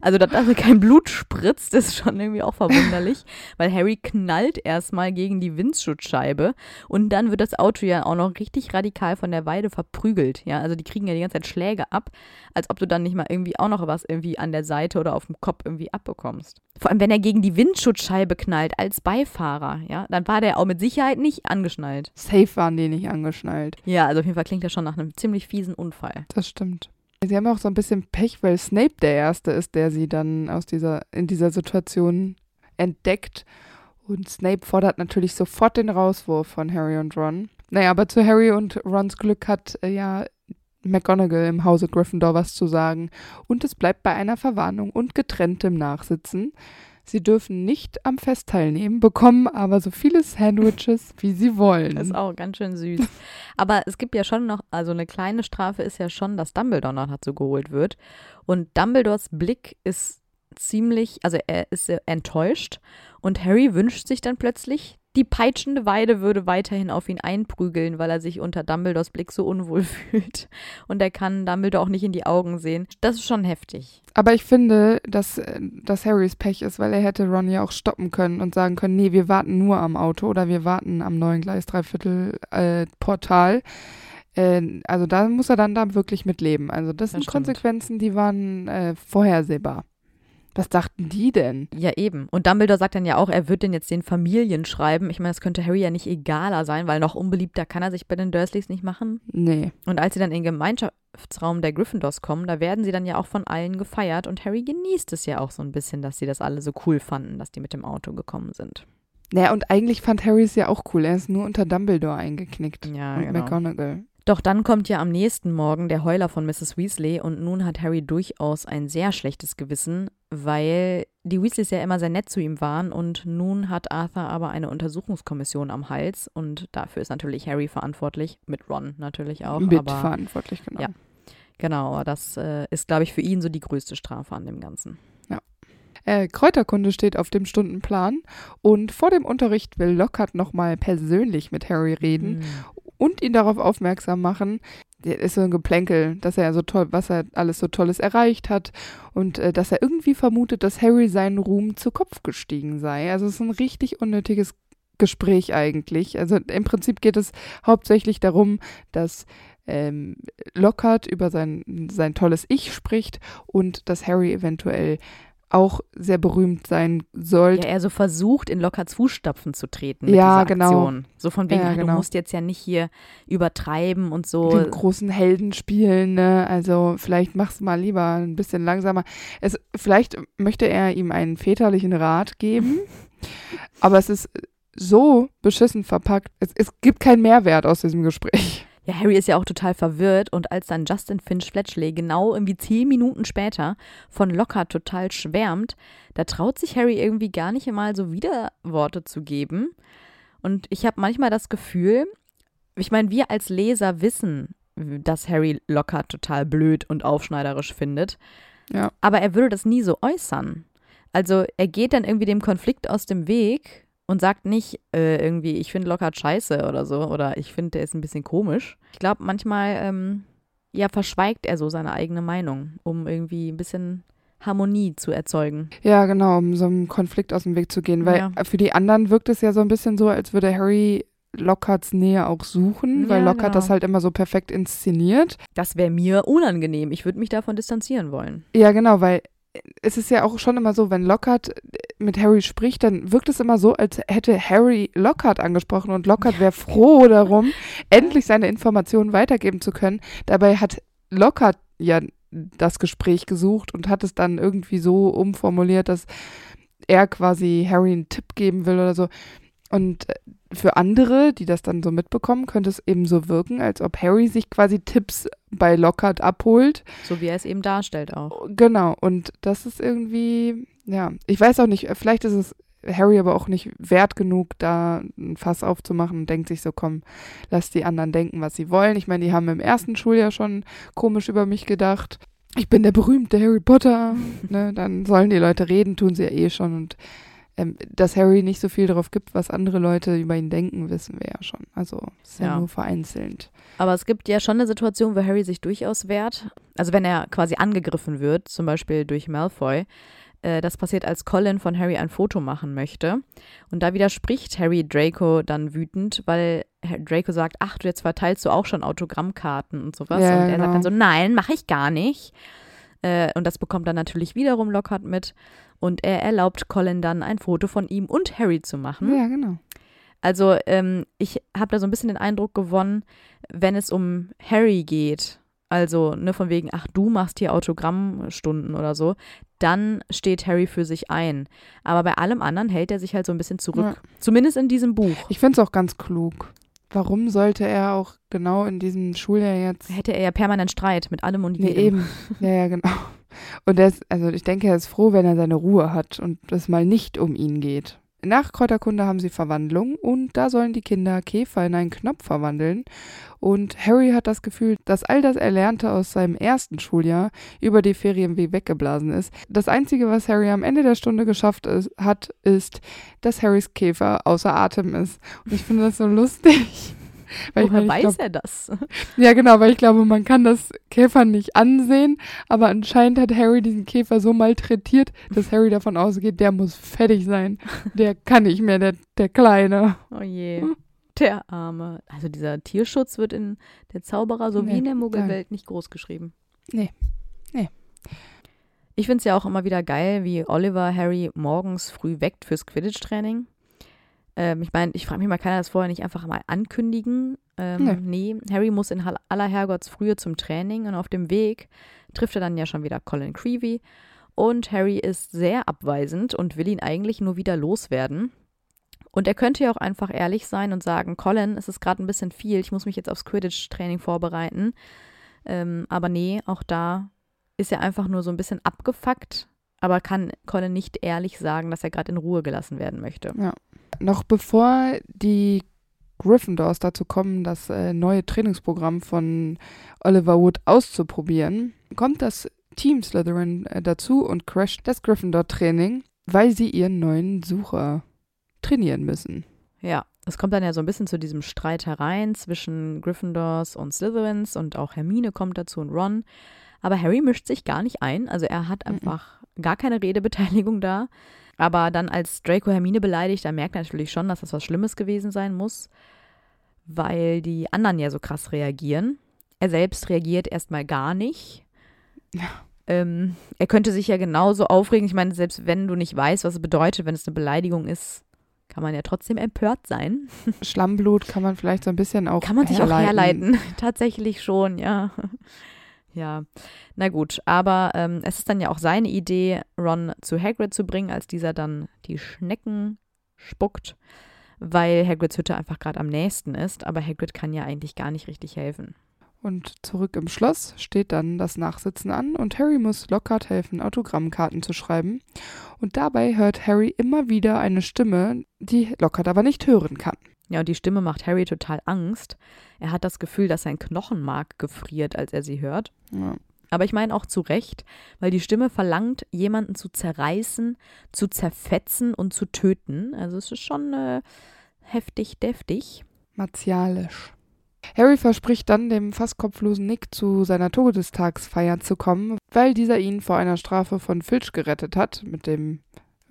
also dass da kein Blut spritzt, ist schon irgendwie auch verwunderlich, weil Harry knallt erstmal gegen die Windschutzscheibe und dann wird das Auto ja auch noch richtig radikal von der Weide verprügelt. Ja, also die kriegen ja die ganze Zeit Schläge ab, als ob du dann nicht mal irgendwie auch noch was irgendwie an der Seite oder auf dem Kopf irgendwie abbekommst. Vor allem, wenn er gegen die Windschutzscheibe knallt als Beifahrer, ja, dann war der auch mit Sicherheit nicht angeschnallt. Safe waren die nicht angeschnallt. Ja, also auf jeden Fall klingt das schon nach einem ziemlich fiesen Unfall. Das stimmt. Sie haben auch so ein bisschen Pech, weil Snape der Erste ist, der sie dann aus dieser, in dieser Situation entdeckt. Und Snape fordert natürlich sofort den Rauswurf von Harry und Ron. Naja, aber zu Harry und Rons Glück hat äh, ja McGonagall im Hause Gryffindor was zu sagen. Und es bleibt bei einer Verwarnung und getrenntem Nachsitzen. Sie dürfen nicht am Fest teilnehmen, bekommen aber so viele Sandwiches, wie sie wollen. Das ist auch ganz schön süß. Aber es gibt ja schon noch, also eine kleine Strafe ist ja schon, dass Dumbledore noch dazu geholt wird. Und Dumbledores Blick ist ziemlich, also er ist enttäuscht. Und Harry wünscht sich dann plötzlich, die peitschende Weide würde weiterhin auf ihn einprügeln, weil er sich unter Dumbledores Blick so unwohl fühlt. Und er kann Dumbledore auch nicht in die Augen sehen. Das ist schon heftig. Aber ich finde, dass, äh, dass Harrys Pech ist, weil er hätte Ron ja auch stoppen können und sagen können, nee, wir warten nur am Auto oder wir warten am neuen Gleis Dreiviertel äh, Portal. Äh, also da muss er dann da wirklich mit leben. Also das, Das sind stimmt. Konsequenzen, die waren äh, vorhersehbar. Was dachten die denn? Ja, eben. Und Dumbledore sagt dann ja auch, er wird denn jetzt den Familien schreiben. Ich meine, das könnte Harry ja nicht egaler sein, weil noch unbeliebter kann er sich bei den Dursleys nicht machen. Nee. Und als sie dann in den Gemeinschaftsraum der Gryffindors kommen, da werden sie dann ja auch von allen gefeiert und Harry genießt es ja auch so ein bisschen, dass sie das alle so cool fanden, dass die mit dem Auto gekommen sind. Naja, und eigentlich fand Harry es ja auch cool. Er ist nur unter Dumbledore eingeknickt. Ja, und genau. McGonagall. Doch dann kommt ja am nächsten Morgen der Heuler von Mrs. Weasley und nun hat Harry durchaus ein sehr schlechtes Gewissen, weil die Weasleys ja immer sehr nett zu ihm waren und nun hat Arthur aber eine Untersuchungskommission am Hals und dafür ist natürlich Harry verantwortlich, mit Ron natürlich auch. aber Mitverantwortlich, genau. Ja. Genau, das äh, ist, glaube ich, für ihn so die größte Strafe an dem Ganzen. Äh, Kräuterkunde steht auf dem Stundenplan und vor dem Unterricht will Lockhart nochmal persönlich mit Harry reden Hm. Und ihn darauf aufmerksam machen. Ist so ein Geplänkel, dass er so toll, was er alles so Tolles erreicht hat und äh, dass er irgendwie vermutet, dass Harry seinen Ruhm zu Kopf gestiegen sei. Also es ist ein richtig unnötiges Gespräch eigentlich. Also im Prinzip geht es hauptsächlich darum, dass ähm, Lockhart über sein, sein tolles Ich spricht und dass Harry eventuell auch sehr berühmt sein sollte. Ja, er so versucht, in Lockharts Fußstapfen zu treten. Ja, mit dieser genau. So von wegen, Ja, genau. du musst jetzt ja nicht hier übertreiben und so. den großen Helden spielen, ne? Also vielleicht mach's mal lieber ein bisschen langsamer. Es, vielleicht möchte er ihm einen väterlichen Rat geben, aber es ist so beschissen verpackt. Es, es gibt keinen Mehrwert aus diesem Gespräch. Ja, Harry ist ja auch total verwirrt und als dann Justin Finch Fletchley genau irgendwie zehn Minuten später von Lockhart total schwärmt, da traut sich Harry irgendwie gar nicht mal so Widerworte zu geben. Und ich habe manchmal das Gefühl, ich meine, wir als Leser wissen, dass Harry Lockhart total blöd und aufschneiderisch findet. Ja. Aber er würde das nie so äußern. Also er geht dann irgendwie dem Konflikt aus dem Weg und sagt nicht äh, irgendwie, ich finde Lockhart scheiße oder so oder ich finde, der ist ein bisschen komisch. Ich glaube, manchmal ähm, ja, verschweigt er so seine eigene Meinung, um irgendwie ein bisschen Harmonie zu erzeugen. Ja, genau, um so einem Konflikt aus dem Weg zu gehen. Weil Ja. für die anderen wirkt es ja so ein bisschen so, als würde Harry Lockharts Nähe auch suchen, weil Ja, Lockhart genau. das halt immer so perfekt inszeniert. Das wäre mir unangenehm. Ich würde mich davon distanzieren wollen. Ja, genau, weil es ist ja auch schon immer so, wenn Lockhart mit Harry spricht, dann wirkt es immer so, als hätte Harry Lockhart angesprochen und Lockhart wäre froh darum, endlich seine Informationen weitergeben zu können. Dabei hat Lockhart ja das Gespräch gesucht und hat es dann irgendwie so umformuliert, dass er quasi Harry einen Tipp geben will oder so. Und äh, für andere, die das dann so mitbekommen, könnte es eben so wirken, als ob Harry sich quasi Tipps bei Lockhart abholt So wie er es eben darstellt auch. Genau, und das ist irgendwie, ja, ich weiß auch nicht, vielleicht ist es Harry aber auch nicht wert genug, da ein Fass aufzumachen und denkt sich so, komm, lass die anderen denken, was sie wollen. Ich meine, die haben im ersten Schuljahr schon komisch über mich gedacht. Ich bin der berühmte Harry Potter. ne, dann sollen die Leute reden, tun sie ja eh schon. Und ähm, dass Harry nicht so viel darauf gibt, was andere Leute über ihn denken, wissen wir ja schon. Also ist ja, Ja. nur vereinzelt. Aber es gibt ja schon eine Situation, wo Harry sich durchaus wehrt. Also wenn er quasi angegriffen wird, zum Beispiel durch Malfoy. Äh, Das passiert, als Colin von Harry ein Foto machen möchte. Und da widerspricht Harry Draco dann wütend, weil Draco sagt, ach, du jetzt verteilst du auch schon Autogrammkarten und sowas. Ja, und er genau. sagt dann so, nein, mache ich gar nicht. Äh, Und das bekommt dann natürlich wiederum Lockhart mit. Und er erlaubt Colin dann ein Foto von ihm und Harry zu machen. Ja, genau. Also ähm, ich habe da so ein bisschen den Eindruck gewonnen, wenn es um Harry geht, also ne, von wegen, ach du machst hier Autogrammstunden oder so, dann steht Harry für sich ein. Aber bei allem anderen hält er sich halt so ein bisschen zurück. Ja. Zumindest in diesem Buch. Ich finde es auch ganz klug. Warum sollte er auch genau in diesem Schuljahr jetzt Hätte er ja permanent Streit mit allem und Nee, jedem. eben. Ja, ja, genau. Und er ist, also ich denke, er ist froh, wenn er seine Ruhe hat und es mal nicht um ihn geht. Nach Kräuterkunde haben sie Verwandlung und da sollen die Kinder Käfer in einen Knopf verwandeln. Und Harry hat das Gefühl, dass all das Erlernte aus seinem ersten Schuljahr über die Ferien wie weggeblasen ist. Das Einzige, was Harry am Ende der Stunde geschafft ist, hat, ist, dass Harrys Käfer außer Atem ist. Und ich finde das so lustig. Weil Woher ich weiß glaub, er das? ja, genau, weil ich glaube, man kann das Käfer nicht ansehen, aber anscheinend hat Harry diesen Käfer so malträtiert, dass Harry davon ausgeht, der muss fertig sein. Der kann nicht mehr, der, der Kleine. Oh je. Der Arme. Also dieser Tierschutz wird in der Zauberer so wie Nee, in der Muggelwelt nicht groß geschrieben. Nee. Nee. Ich finde es ja auch immer wieder geil, wie Oliver Harry morgens früh weckt fürs Quidditch-Training. Ähm, ich meine, ich frage mich mal, kann er das vorher nicht einfach mal ankündigen? Ähm, nee. Harry muss in aller Herrgottsfrühe zum Training und auf dem Weg trifft er dann ja schon wieder Colin Creevy. Und Harry ist sehr abweisend und will ihn eigentlich nur wieder loswerden. Und er könnte ja auch einfach ehrlich sein und sagen, Colin, es ist gerade ein bisschen viel, ich muss mich jetzt aufs Quidditch-Training vorbereiten. Ähm, aber nee, auch da ist er einfach nur so ein bisschen abgefuckt, aber kann Colin nicht ehrlich sagen, dass er gerade in Ruhe gelassen werden möchte. Noch bevor die Gryffindors dazu kommen, das äh, neue Trainingsprogramm von Oliver Wood auszuprobieren, kommt das Team Slytherin äh, dazu und crasht das Gryffindor-Training, weil sie ihren neuen Sucher trainieren müssen. Ja, es kommt dann ja so ein bisschen zu diesem Streit herein zwischen Gryffindors und Slytherins und auch Hermine kommt dazu und Ron. Aber Harry mischt sich gar nicht ein, also er hat Mhm. einfach gar keine Redebeteiligung da. Aber dann als Draco Hermine beleidigt, da merkt er natürlich schon, dass das was Schlimmes gewesen sein muss, weil die anderen ja so krass reagieren. Er selbst reagiert erstmal gar nicht. Ja. Ähm, er könnte sich ja genauso aufregen. Ich meine, selbst wenn du nicht weißt, was es bedeutet, wenn es eine Beleidigung ist, kann man ja trotzdem empört sein. Schlammblut kann man vielleicht so ein bisschen auch Kann man sich auch herleiten. Tatsächlich schon, ja. Ja, na gut. Aber ähm, es ist dann ja auch seine Idee, Ron zu Hagrid zu bringen, als dieser dann die Schnecken spuckt, weil Hagrids Hütte einfach gerade am nächsten ist. Aber Hagrid kann ja eigentlich gar nicht richtig helfen. Und zurück im Schloss steht dann das Nachsitzen an und Harry muss Lockhart helfen, Autogrammkarten zu schreiben. Und dabei hört Harry immer wieder eine Stimme, die Lockhart aber nicht hören kann. Ja, und die Stimme macht Harry total Angst. Er hat das Gefühl, dass sein Knochenmark gefriert, als er sie hört. Ja. Aber ich meine auch zu Recht, weil die Stimme verlangt, jemanden zu zerreißen, zu zerfetzen und zu töten. Also es ist schon äh, heftig, deftig. Martialisch. Harry verspricht dann, dem fast kopflosen Nick zu seiner Todestagsfeier zu kommen, weil dieser ihn vor einer Strafe von Filch gerettet hat, mit dem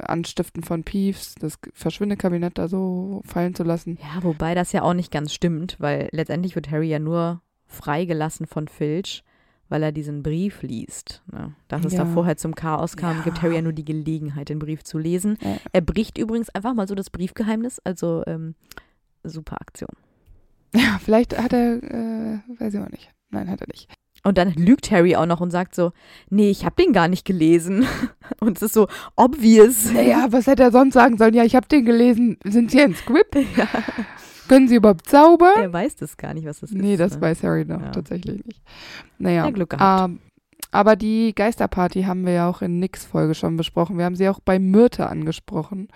Anstiften von Peeves, das Verschwindekabinett da so fallen zu lassen. Ja, wobei das ja auch nicht ganz stimmt, weil letztendlich wird Harry ja nur freigelassen von Filch, weil er diesen Brief liest. Ne? Dass es Ja. da vorher zum Chaos kam, Ja. gibt Harry ja nur die Gelegenheit, den Brief zu lesen. Ja. Er bricht übrigens einfach mal so das Briefgeheimnis, also ähm, super Aktion. Ja, vielleicht hat er, äh, weiß ich auch nicht. Nein, hat er nicht. Und dann lügt Harry auch noch und sagt so, nee, ich hab den gar nicht gelesen. Und es ist so obvious. Naja, was hätte er sonst sagen sollen? Ja, ich habe den gelesen. Sind Sie ein Squib? Ja. Können Sie überhaupt zaubern? Er weiß das gar nicht, was das ist. nee, das ne? weiß Harry noch Ja. tatsächlich nicht. Naja, Ja, Glück gehabt. ähm, aber die Geisterparty haben wir ja auch in Nicks Folge schon besprochen. Wir haben sie auch bei Myrte angesprochen.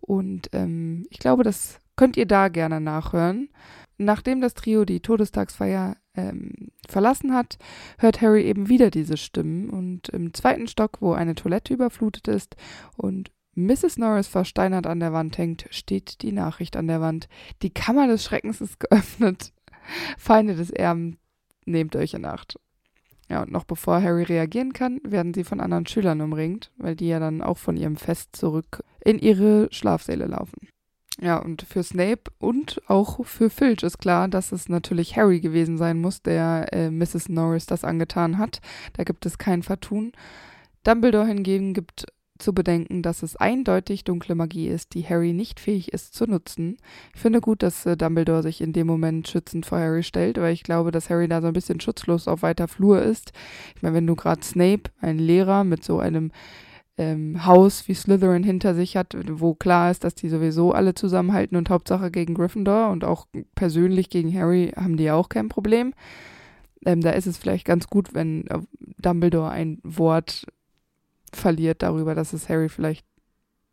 Und ähm, ich glaube, das könnt ihr da gerne nachhören. Nachdem das Trio die Todestagsfeier ähm, verlassen hat, hört Harry eben wieder diese Stimmen. Und im zweiten Stock, wo eine Toilette überflutet ist und Mrs. Norris versteinert an der Wand hängt, steht die Nachricht an der Wand. Die Kammer des Schreckens ist geöffnet. Feinde des Erben, nehmt euch in Acht. Ja, und noch bevor Harry reagieren kann, werden sie von anderen Schülern umringt, weil die ja dann auch von ihrem Fest zurück in ihre Schlafsäle laufen. Ja, und für Snape und auch für Filch ist klar, dass es natürlich Harry gewesen sein muss, der äh, Mrs. Norris das angetan hat. Da gibt es kein Vertun. Dumbledore hingegen gibt zu bedenken, dass es eindeutig dunkle Magie ist, die Harry nicht fähig ist zu nutzen. Ich finde gut, dass äh, Dumbledore sich in dem Moment schützend vor Harry stellt, weil ich glaube, dass Harry da so ein bisschen schutzlos auf weiter Flur ist. Ich meine, wenn du gerade Snape, ein Lehrer mit so einem ähm, Haus wie Slytherin hinter sich hat, wo klar ist, dass die sowieso alle zusammenhalten und Hauptsache gegen Gryffindor und auch persönlich gegen Harry haben die ja auch kein Problem. Ähm, da ist es vielleicht ganz gut, wenn äh, Dumbledore ein Wort verliert darüber, dass es Harry vielleicht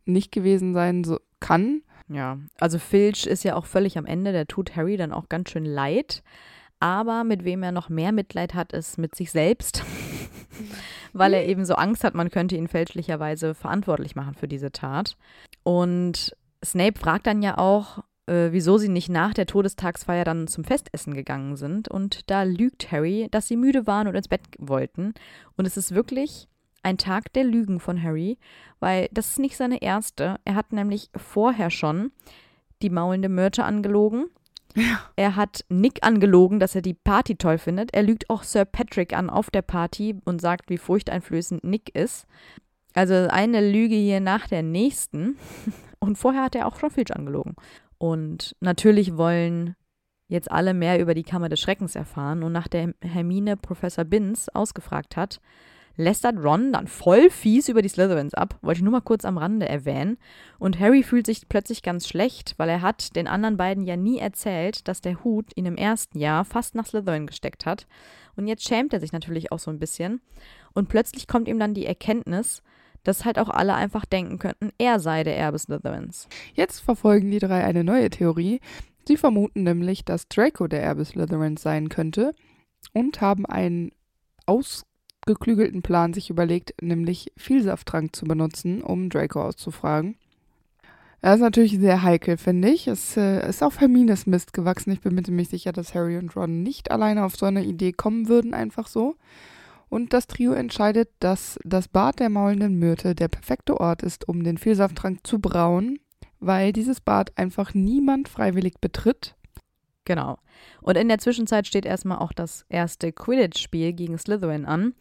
nicht gewesen sein so kann. Ja, also Filch ist ja auch völlig am Ende, der tut Harry dann auch ganz schön leid. Aber mit wem er noch mehr Mitleid hat, ist mit sich selbst, weil er eben so Angst hat, man könnte ihn fälschlicherweise verantwortlich machen für diese Tat. Und Snape fragt dann ja auch, äh, wieso sie nicht nach der Todestagsfeier dann zum Festessen gegangen sind. Und da lügt Harry, dass sie müde waren und ins Bett wollten. Und es ist wirklich ein Tag der Lügen von Harry, weil das ist nicht seine erste. Er hat nämlich vorher schon die maulende Myrte angelogen. Er hat Nick angelogen, dass er die Party toll findet. Er lügt auch Sir Patrick an auf der Party und sagt, wie furchteinflößend Nick ist. Also eine Lüge hier nach der nächsten. Und vorher hat er auch schon Filch angelogen. Und natürlich wollen jetzt alle mehr über die Kammer des Schreckens erfahren. Und nach der Hermine Professor Binns ausgefragt hat, lästert Ron dann voll fies über die Slytherins ab. Wollte ich nur mal kurz am Rande erwähnen. Und Harry fühlt sich plötzlich ganz schlecht, weil er hat den anderen beiden ja nie erzählt, dass der Hut ihn im ersten Jahr fast nach Slytherin gesteckt hat. Und jetzt schämt er sich natürlich auch so ein bisschen. Und plötzlich kommt ihm dann die Erkenntnis, dass halt auch alle einfach denken könnten, er sei der Erbe Slytherins. Jetzt verfolgen die drei eine neue Theorie. Sie vermuten nämlich, dass Draco der Erbe Slytherins sein könnte und haben einen ausgeklügelten Plan sich überlegt, nämlich Vielsafttrank zu benutzen, um Draco auszufragen. Das ist natürlich sehr heikel, finde ich. Es äh, ist auf Hermines Mist gewachsen. Ich bin mir ziemlich sicher, dass Harry und Ron nicht alleine auf so eine Idee kommen würden, einfach so. Und das Trio entscheidet, dass das Bad der maulenden Myrte der perfekte Ort ist, um den Vielsafttrank zu brauen, weil dieses Bad einfach niemand freiwillig betritt. Genau. Und in der Zwischenzeit steht erstmal auch das erste Quidditch-Spiel gegen Slytherin an.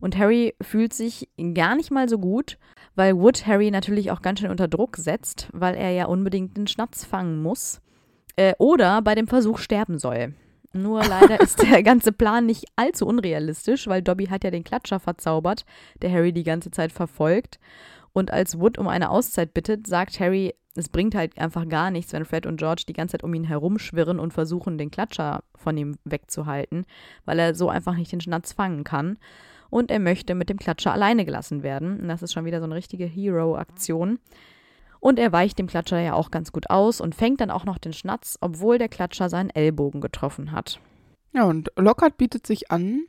Und Harry fühlt sich gar nicht mal so gut, weil Wood Harry natürlich auch ganz schön unter Druck setzt, weil er ja unbedingt den Schnatz fangen muss. Äh, oder bei dem Versuch sterben soll. Nur leider ist der ganze Plan nicht allzu unrealistisch, weil Dobby hat ja den Klatscher verzaubert, der Harry die ganze Zeit verfolgt. Und als Wood um eine Auszeit bittet, sagt Harry, es bringt halt einfach gar nichts, wenn Fred und George die ganze Zeit um ihn herumschwirren und versuchen, den Klatscher von ihm wegzuhalten, weil er so einfach nicht den Schnatz fangen kann. Und er möchte mit dem Klatscher alleine gelassen werden. Und das ist schon wieder so eine richtige Hero-Aktion. Und er weicht dem Klatscher ja auch ganz gut aus und fängt dann auch noch den Schnatz, obwohl der Klatscher seinen Ellbogen getroffen hat. Ja, und Lockhart bietet sich an,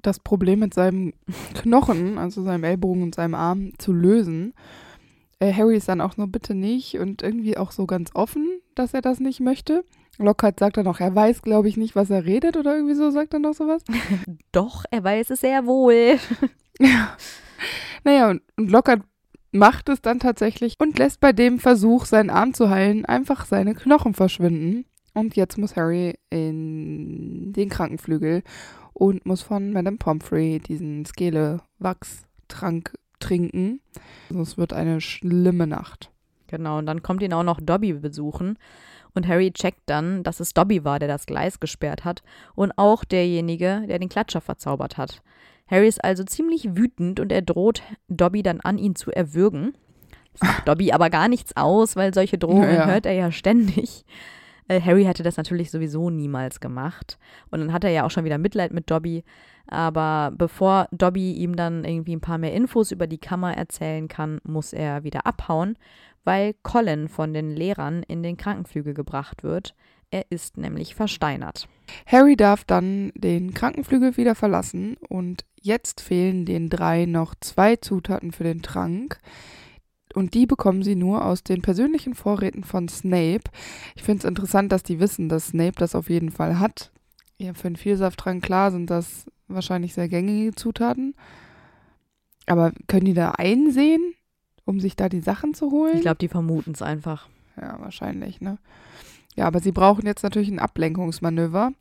das Problem mit seinem Knochen, also seinem Ellbogen und seinem Arm, zu lösen. Äh, Harry ist dann auch nur bitte nicht und irgendwie auch so ganz offen, dass er das nicht möchte. Lockhart sagt dann auch, er weiß, glaube ich, nicht, was er redet oder irgendwie so, sagt er noch sowas. Doch, er weiß es sehr wohl. ja. Naja, und, und Lockhart macht es dann tatsächlich und lässt bei dem Versuch, seinen Arm zu heilen, einfach seine Knochen verschwinden. Und jetzt muss Harry in den Krankenflügel und muss von Madame Pomfrey diesen Skele-Wachstrank trinken. Also es wird eine schlimme Nacht. Genau, und dann kommt ihn auch noch Dobby besuchen. Und Harry checkt dann, dass es Dobby war, der das Gleis gesperrt hat und auch derjenige, der den Klatscher verzaubert hat. Harry ist also ziemlich wütend und er droht Dobby dann an, ihn zu erwürgen. Das macht Dobby aber gar nichts aus, weil solche Drohungen ja. hört er ja ständig. Äh, Harry hätte das natürlich sowieso niemals gemacht. Und dann hat er ja auch schon wieder Mitleid mit Dobby. Aber bevor Dobby ihm dann irgendwie ein paar mehr Infos über die Kammer erzählen kann, muss er wieder abhauen, weil Colin von den Lehrern in den Krankenflügel gebracht wird. Er ist nämlich versteinert. Harry darf dann den Krankenflügel wieder verlassen und jetzt fehlen den drei noch zwei Zutaten für den Trank. Und die bekommen sie nur aus den persönlichen Vorräten von Snape. Ich finde es interessant, dass die wissen, dass Snape das auf jeden Fall hat. Ja, für einen Vielsafttrank, klar, sind das wahrscheinlich sehr gängige Zutaten. Aber können die da einsehen, um sich da die Sachen zu holen? Ich glaube, die vermuten es einfach. Ja, wahrscheinlich, ne? Ja, aber sie brauchen jetzt natürlich ein Ablenkungsmanöver.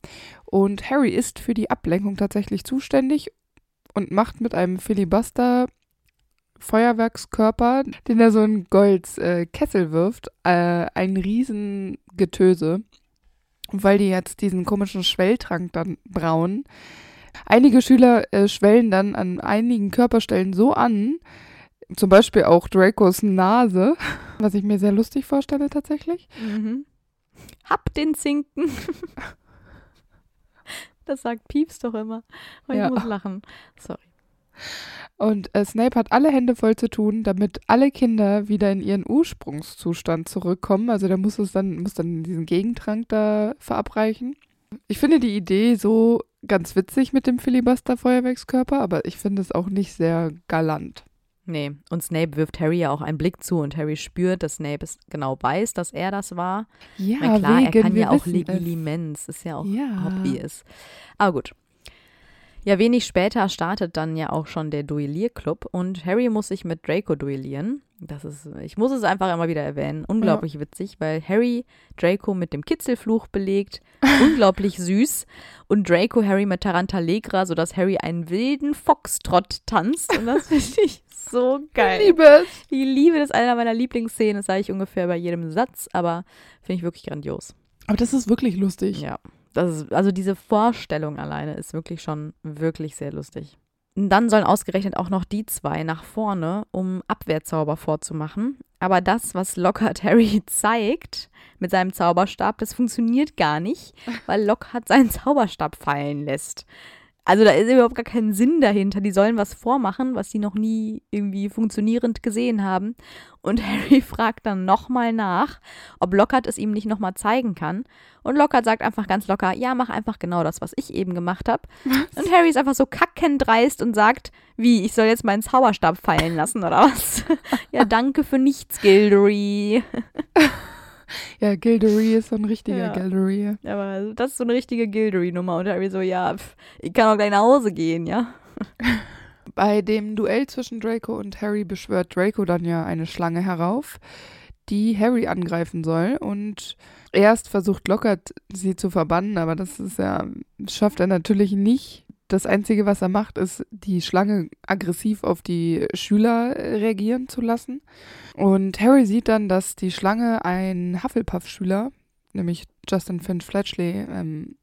Und Harry ist für die Ablenkung tatsächlich zuständig und macht mit einem Filibuster Feuerwerkskörper, den er so in Golds äh, Kessel wirft, äh, ein Riesengetöse. Weil die jetzt diesen komischen Schwelltrank dann brauen. Einige Schüler äh, schwellen dann an einigen Körperstellen so an, zum Beispiel auch Dracos Nase, was ich mir sehr lustig vorstelle tatsächlich. Mhm. Hab den Zinken. Das sagt Pieps doch immer. Und ja. ich muss lachen. Sorry. Und äh, Snape hat alle Hände voll zu tun, damit alle Kinder wieder in ihren Ursprungszustand zurückkommen. Also der muss es dann, muss dann diesen Gegentrank da verabreichen. Ich finde die Idee so ganz witzig mit dem Filibuster-Feuerwerkskörper, aber ich finde es auch nicht sehr galant. Nee, und Snape wirft Harry ja auch einen Blick zu und Harry spürt, dass Snape es genau weiß, dass er das war. Ja, meine, klar, wegen, er kann ja auch Legilimens, ist ja auch ja. obvious. Aber gut. Ja, wenig später startet dann ja auch schon der Duellierclub und Harry muss sich mit Draco duellieren. Das ist, ich muss es einfach immer wieder erwähnen, unglaublich ja. witzig, weil Harry Draco mit dem Kitzelfluch belegt, unglaublich süß und Draco Harry mit Tarantalegra, sodass Harry einen wilden Foxtrott tanzt und das finde ich so geil. Ich liebe es. Ich liebe das, einer meiner Lieblingsszenen, das sage ich ungefähr bei jedem Satz, aber finde ich wirklich grandios. Aber das ist wirklich lustig. Ja. Ist, also diese Vorstellung alleine ist wirklich schon wirklich sehr lustig. Und dann sollen ausgerechnet auch noch die zwei nach vorne, um Abwehrzauber vorzumachen. Aber das, was Lockhart Harry zeigt mit seinem Zauberstab, das funktioniert gar nicht, weil Lockhart seinen Zauberstab fallen lässt. Also da ist überhaupt gar kein Sinn dahinter. Die sollen was vormachen, was sie noch nie irgendwie funktionierend gesehen haben. Und Harry fragt dann nochmal nach, ob Lockhart es ihm nicht nochmal zeigen kann. Und Lockhart sagt einfach ganz locker, ja, mach einfach genau das, was ich eben gemacht habe. Und Harry ist einfach so kackendreist und sagt, wie, ich soll jetzt meinen Zauberstab fallen lassen oder was? ja, danke für nichts, Gildery. Ja, Gildery ist so ein richtiger ja. Gildery. Aber das ist so eine richtige Gildery-Nummer. Und Harry so, ja, pf, ich kann auch gleich nach Hause gehen, ja. Bei dem Duell zwischen Draco und Harry beschwört Draco dann ja eine Schlange herauf, die Harry angreifen soll. Und erst versucht Lockhart sie zu verbannen, aber das ist ja, schafft er natürlich nicht. Das Einzige, was er macht, ist, die Schlange aggressiv auf die Schüler reagieren zu lassen. Und Harry sieht dann, dass die Schlange ein Hufflepuff-Schüler, nämlich Justin Finch Fletchley, ähm,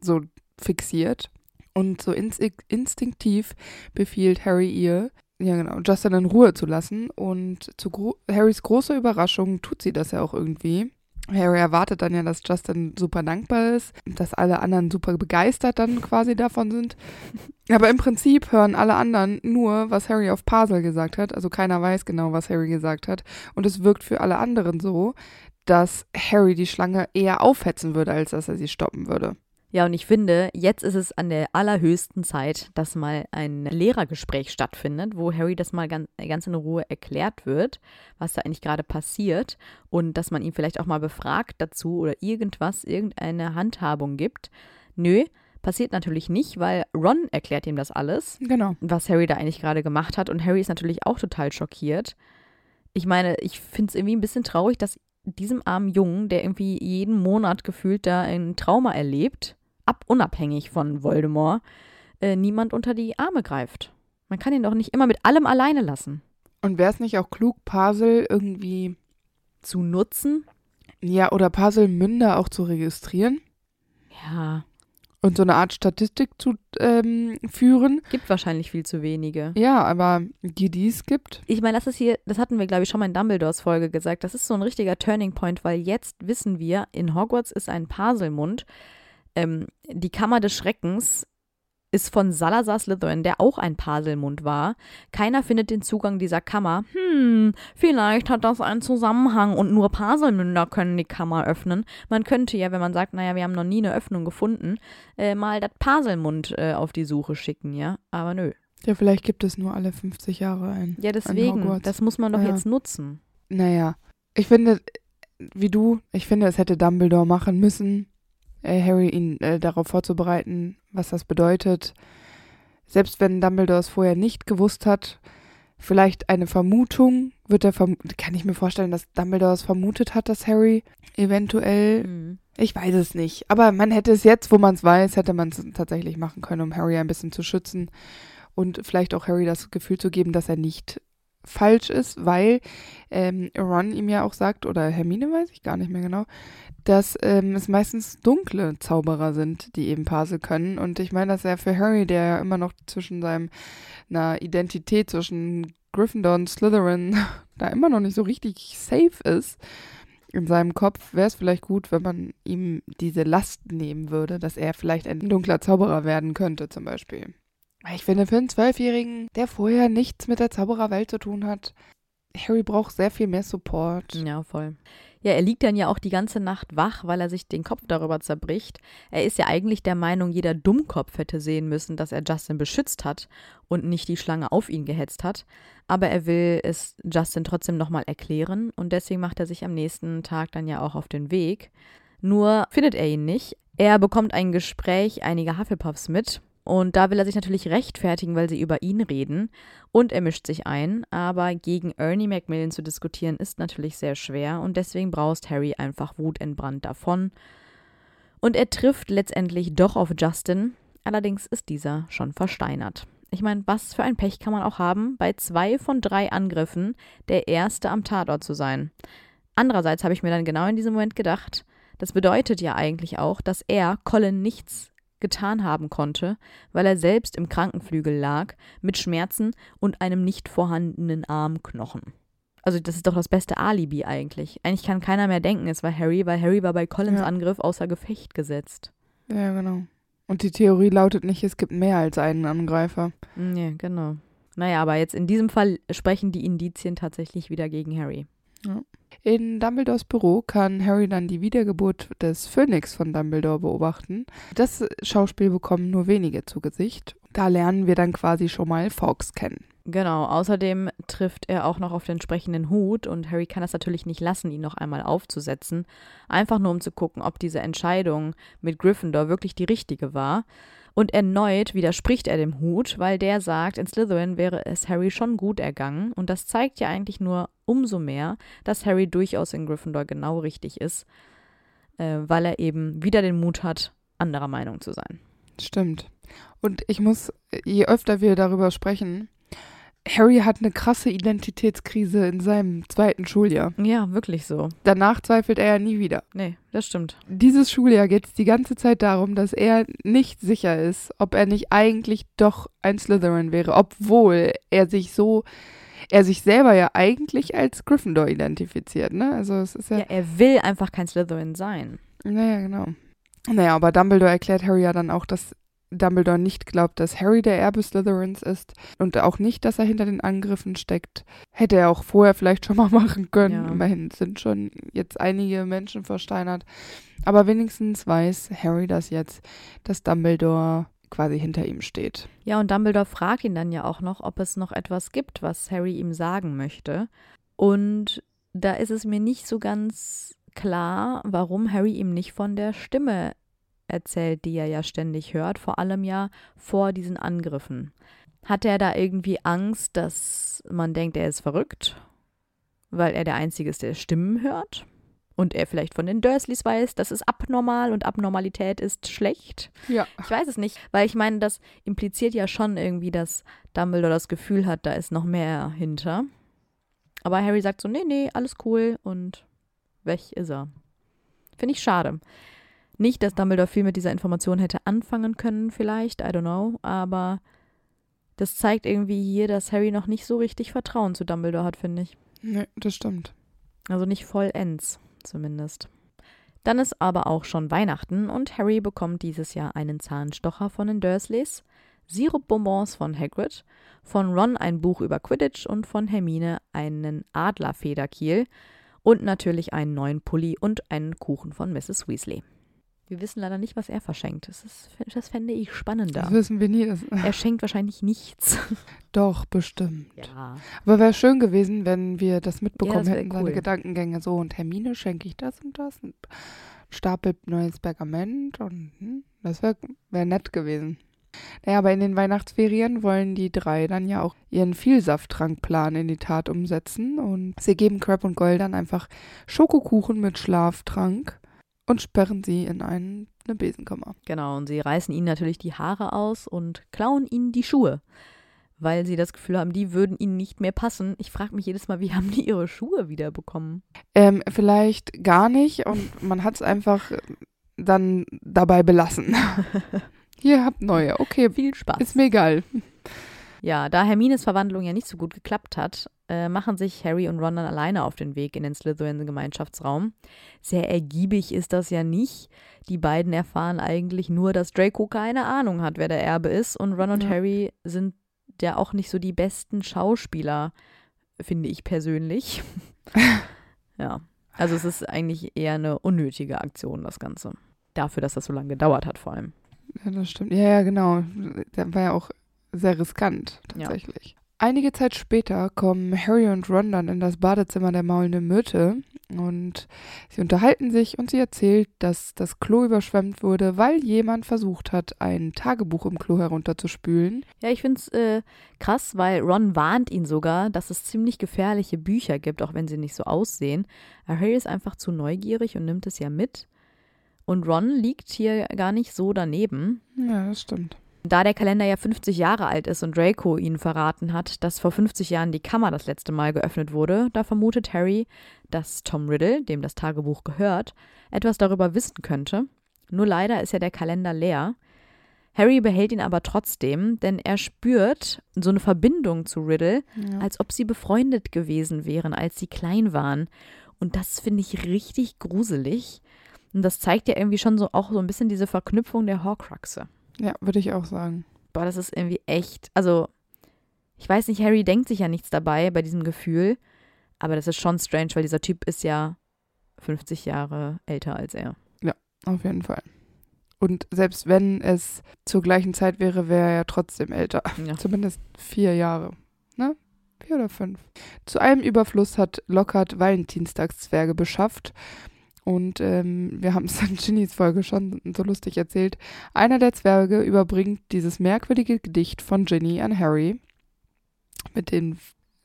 so fixiert. Und so instinktiv befiehlt Harry ihr, ja genau, Justin in Ruhe zu lassen. Und zu gro Harrys großer Überraschung tut sie das ja auch irgendwie. Harry erwartet dann ja, dass Justin super dankbar ist, dass alle anderen super begeistert dann quasi davon sind. Aber im Prinzip hören alle anderen nur, was Harry auf Pasel gesagt hat. Also keiner weiß genau, was Harry gesagt hat. Und es wirkt für alle anderen so, dass Harry die Schlange eher aufhetzen würde, als dass er sie stoppen würde. Ja, und ich finde, jetzt ist es an der allerhöchsten Zeit, dass mal ein Lehrergespräch stattfindet, wo Harry das mal ganz, ganz in Ruhe erklärt wird, was da eigentlich gerade passiert und dass man ihn vielleicht auch mal befragt dazu oder irgendwas, irgendeine Handhabung gibt. Nö, passiert natürlich nicht, weil Ron erklärt ihm das alles, Genau. was Harry da eigentlich gerade gemacht hat und Harry ist natürlich auch total schockiert. Ich meine, ich finde es irgendwie ein bisschen traurig, dass diesem armen Jungen, der irgendwie jeden Monat gefühlt da ein Trauma erlebt, ab unabhängig von Voldemort, äh, niemand unter die Arme greift. Man kann ihn doch nicht immer mit allem alleine lassen. Und wäre es nicht auch klug, Pasel irgendwie, Zu nutzen? ja, oder Paselmünder auch zu registrieren Ja, und so eine Art Statistik zu ähm, führen? gibt wahrscheinlich viel zu wenige. Ja, aber die, die es gibt, Ich meine, das ist hier, das hatten wir, glaube ich, schon mal in Dumbledores Folge gesagt, das ist so ein richtiger Turning Point, weil jetzt wissen wir, in Hogwarts ist ein Paselmund. Ähm, die Kammer des Schreckens ist von Salazar Slytherin, der auch ein Paselmund war. Keiner findet den Zugang dieser Kammer. Hm, vielleicht hat das einen Zusammenhang und nur Paselmünder können die Kammer öffnen. Man könnte ja, wenn man sagt, naja, wir haben noch nie eine Öffnung gefunden, äh, mal das Paselmund äh, auf die Suche schicken, ja. Aber nö. ja, vielleicht gibt es nur alle 50 Jahre ein. Ja, deswegen, das muss man doch Ja. jetzt nutzen. Naja, ich finde, wie du, ich finde, es hätte Dumbledore machen müssen, Harry ihn äh, darauf vorzubereiten, was das bedeutet. Selbst wenn Dumbledore es vorher nicht gewusst hat, vielleicht eine Vermutung, wird er verm kann ich mir vorstellen, dass Dumbledore es vermutet hat, dass Harry eventuell, Mhm. ich weiß es nicht, aber man hätte es jetzt, wo man es weiß, hätte man es tatsächlich machen können, um Harry ein bisschen zu schützen und vielleicht auch Harry das Gefühl zu geben, dass er nicht falsch ist, weil ähm, Ron ihm ja auch sagt, oder Hermine weiß ich gar nicht mehr genau, dass ähm, es meistens dunkle Zauberer sind, die eben Pasel können. Und ich meine, dass er für Harry, der ja immer noch zwischen seinem einer Identität zwischen Gryffindor und Slytherin da immer noch nicht so richtig safe ist in seinem Kopf, wäre es vielleicht gut, wenn man ihm diese Last nehmen würde, dass er vielleicht ein dunkler Zauberer werden könnte, zum Beispiel. Ich finde, für einen Zwölfjährigen, der vorher nichts mit der Zaubererwelt zu tun hat, Harry braucht sehr viel mehr Support. Ja, voll. Ja, er liegt dann ja auch die ganze Nacht wach, weil er sich den Kopf darüber zerbricht. Er ist ja eigentlich der Meinung, jeder Dummkopf hätte sehen müssen, dass er Justin beschützt hat und nicht die Schlange auf ihn gehetzt hat. Aber er will es Justin trotzdem nochmal erklären und deswegen macht er sich am nächsten Tag dann ja auch auf den Weg. Nur findet er ihn nicht. Er bekommt ein Gespräch einiger Hufflepuffs mit und da will er sich natürlich rechtfertigen, weil sie über ihn reden. Und er mischt sich ein, aber gegen Ernie Macmillan zu diskutieren ist natürlich sehr schwer und deswegen braust Harry einfach wutentbrannt davon. Und er trifft letztendlich doch auf Justin, allerdings ist dieser schon versteinert. Ich meine, was für ein Pech kann man auch haben, bei zwei von drei Angriffen der Erste am Tatort zu sein. Andererseits habe ich mir dann genau in diesem Moment gedacht, das bedeutet ja eigentlich auch, dass er Colin nichts getan haben konnte, weil er selbst im Krankenflügel lag, mit Schmerzen und einem nicht vorhandenen Armknochen. Also das ist doch das beste Alibi eigentlich. Eigentlich kann keiner mehr denken, es war Harry, weil Harry war bei Collins Ja. Angriff außer Gefecht gesetzt. Ja, genau. Und die Theorie lautet nicht, es gibt mehr als einen Angreifer. Nee, genau. Naja, aber jetzt in diesem Fall sprechen die Indizien tatsächlich wieder gegen Harry. In Dumbledores Büro kann Harry dann die Wiedergeburt des Phönix von Dumbledore beobachten. Das Schauspiel bekommen nur wenige zu Gesicht. Da lernen wir dann quasi schon mal Fawkes kennen. Genau, außerdem trifft er auch noch auf den entsprechenden Hut und Harry kann das natürlich nicht lassen, ihn noch einmal aufzusetzen. Einfach nur um zu gucken, ob diese Entscheidung mit Gryffindor wirklich die richtige war. Und erneut widerspricht er dem Hut, weil der sagt, in Slytherin wäre es Harry schon gut ergangen. Und das zeigt ja eigentlich nur umso mehr, dass Harry durchaus in Gryffindor genau richtig ist, äh, weil er eben wieder den Mut hat, anderer Meinung zu sein. Stimmt. Und ich muss, je öfter wir darüber sprechen, Harry hat eine krasse Identitätskrise in seinem zweiten Schuljahr. Ja, wirklich so. Danach zweifelt er ja nie wieder. Nee, das stimmt. Dieses Schuljahr geht es die ganze Zeit darum, dass er nicht sicher ist, ob er nicht eigentlich doch ein Slytherin wäre, obwohl er sich so, er sich selber ja eigentlich als Gryffindor identifiziert, ne? Also es ist ja, Ja, er will einfach kein Slytherin sein. naja, genau. Naja, aber Dumbledore erklärt Harry ja dann auch, dass Dumbledore nicht glaubt, dass Harry der Erbe Slytherins ist und auch nicht, dass er hinter den Angriffen steckt. Hätte er auch vorher vielleicht schon mal machen können. Ja. Immerhin sind schon jetzt einige Menschen versteinert. Aber wenigstens weiß Harry das jetzt, dass Dumbledore quasi hinter ihm steht. Ja, und Dumbledore fragt ihn dann ja auch noch, ob es noch etwas gibt, was Harry ihm sagen möchte. Und da ist es mir nicht so ganz klar, warum Harry ihm nicht von der Stimme erzählt, die er ja ständig hört, vor allem ja vor diesen Angriffen. Hat er da irgendwie Angst, dass man denkt, er ist verrückt, weil er der Einzige ist, der Stimmen hört? Und er vielleicht von den Dursleys weiß, das ist abnormal und Abnormalität ist schlecht. Ja. Ich weiß es nicht, weil ich meine, das impliziert ja schon irgendwie, dass Dumbledore das Gefühl hat, da ist noch mehr hinter. Aber Harry sagt so, nee, nee, alles cool und weg ist er. Finde ich schade. Nicht, dass Dumbledore viel mit dieser Information hätte anfangen können, vielleicht, I don't know, aber das zeigt irgendwie hier, dass Harry noch nicht so richtig Vertrauen zu Dumbledore hat, finde ich. Nee, das stimmt. Also nicht vollends, zumindest. Dann ist aber auch schon Weihnachten und Harry bekommt dieses Jahr einen Zahnstocher von den Dursleys, Sirupbonbons von Hagrid, von Ron ein Buch über Quidditch und von Hermine einen Adlerfederkiel und natürlich einen neuen Pulli und einen Kuchen von Mrs. Weasley. Wir wissen leider nicht, was er verschenkt. Das, ist, das fände ich spannender. Das wissen wir nie. Er schenkt wahrscheinlich nichts. Doch, bestimmt. Ja. Aber wäre schön gewesen, wenn wir das mitbekommen ja, das hätten, cool. seine Gedankengänge so. Und Hermine schenke ich das und das. Und Stapel neues Pergament. Und hm, das wäre wär nett gewesen. Naja, aber in den Weihnachtsferien wollen die drei dann ja auch ihren Vielsaftttrankplan in die Tat umsetzen. Und sie geben Crab und Gold dann einfach Schokokuchen mit Schlaftrank und sperren sie in einen, eine Besenkammer. Genau, und sie reißen ihnen natürlich die Haare aus und klauen ihnen die Schuhe, weil sie das Gefühl haben, die würden ihnen nicht mehr passen. Ich frage mich jedes Mal, wie haben die ihre Schuhe wieder bekommen? Ähm, vielleicht gar nicht und man hat es einfach dann dabei belassen. Hier habt neue, okay. Viel Spaß. Ist mir egal. Ja, da Hermines Verwandlung ja nicht so gut geklappt hat, äh, machen sich Harry und Ron dann alleine auf den Weg in den Slytherin-Gemeinschaftsraum. Sehr ergiebig ist das ja nicht. Die beiden erfahren eigentlich nur, dass Draco keine Ahnung hat, wer der Erbe ist. Und Ron und ja. Harry sind ja auch nicht so die besten Schauspieler, finde ich persönlich. ja, also es ist eigentlich eher eine unnötige Aktion, das Ganze. Dafür, dass das so lange gedauert hat, vor allem. Ja, das stimmt. Ja, ja, genau. Der war ja auch sehr riskant, tatsächlich. Einige Zeit später kommen Harry und Ron dann in das Badezimmer der maulenden Myrte und sie unterhalten sich und sie erzählt, dass das Klo überschwemmt wurde, weil jemand versucht hat, ein Tagebuch im Klo herunterzuspülen. Ja, ich finde es äh, krass, weil Ron warnt ihn sogar, dass es ziemlich gefährliche Bücher gibt, auch wenn sie nicht so aussehen. Harry ist einfach zu neugierig und nimmt es ja mit. Und Ron liegt hier gar nicht so daneben. Ja, das stimmt. Da der Kalender ja 50 Jahre alt ist und Draco ihn verraten hat, dass vor 50 Jahren die Kammer das letzte Mal geöffnet wurde, da vermutet Harry, dass Tom Riddle, dem das Tagebuch gehört, etwas darüber wissen könnte. Nur leider ist ja der Kalender leer. Harry behält ihn aber trotzdem, denn er spürt so eine Verbindung zu Riddle, ja. als ob sie befreundet gewesen wären, als sie klein waren. Und das finde ich richtig gruselig. Und das zeigt ja irgendwie schon so auch so ein bisschen diese Verknüpfung der Horcruxe. Ja, würde ich auch sagen. Boah, das ist irgendwie echt. Also, ich weiß nicht, Harry denkt sich ja nichts dabei bei diesem Gefühl, aber das ist schon strange, weil dieser Typ ist ja 50 Jahre älter als er. Ja, auf jeden Fall. Und selbst wenn es zur gleichen Zeit wäre, wäre er ja trotzdem älter. Ja. Zumindest vier Jahre. Ne? Vier oder fünf. Zu einem Überfluss hat Lockhart Valentinstagszwerge beschafft und ähm, wir haben es in Ginnys Folge schon so lustig erzählt. Einer der Zwerge überbringt dieses merkwürdige Gedicht von Ginny an Harry. Mit den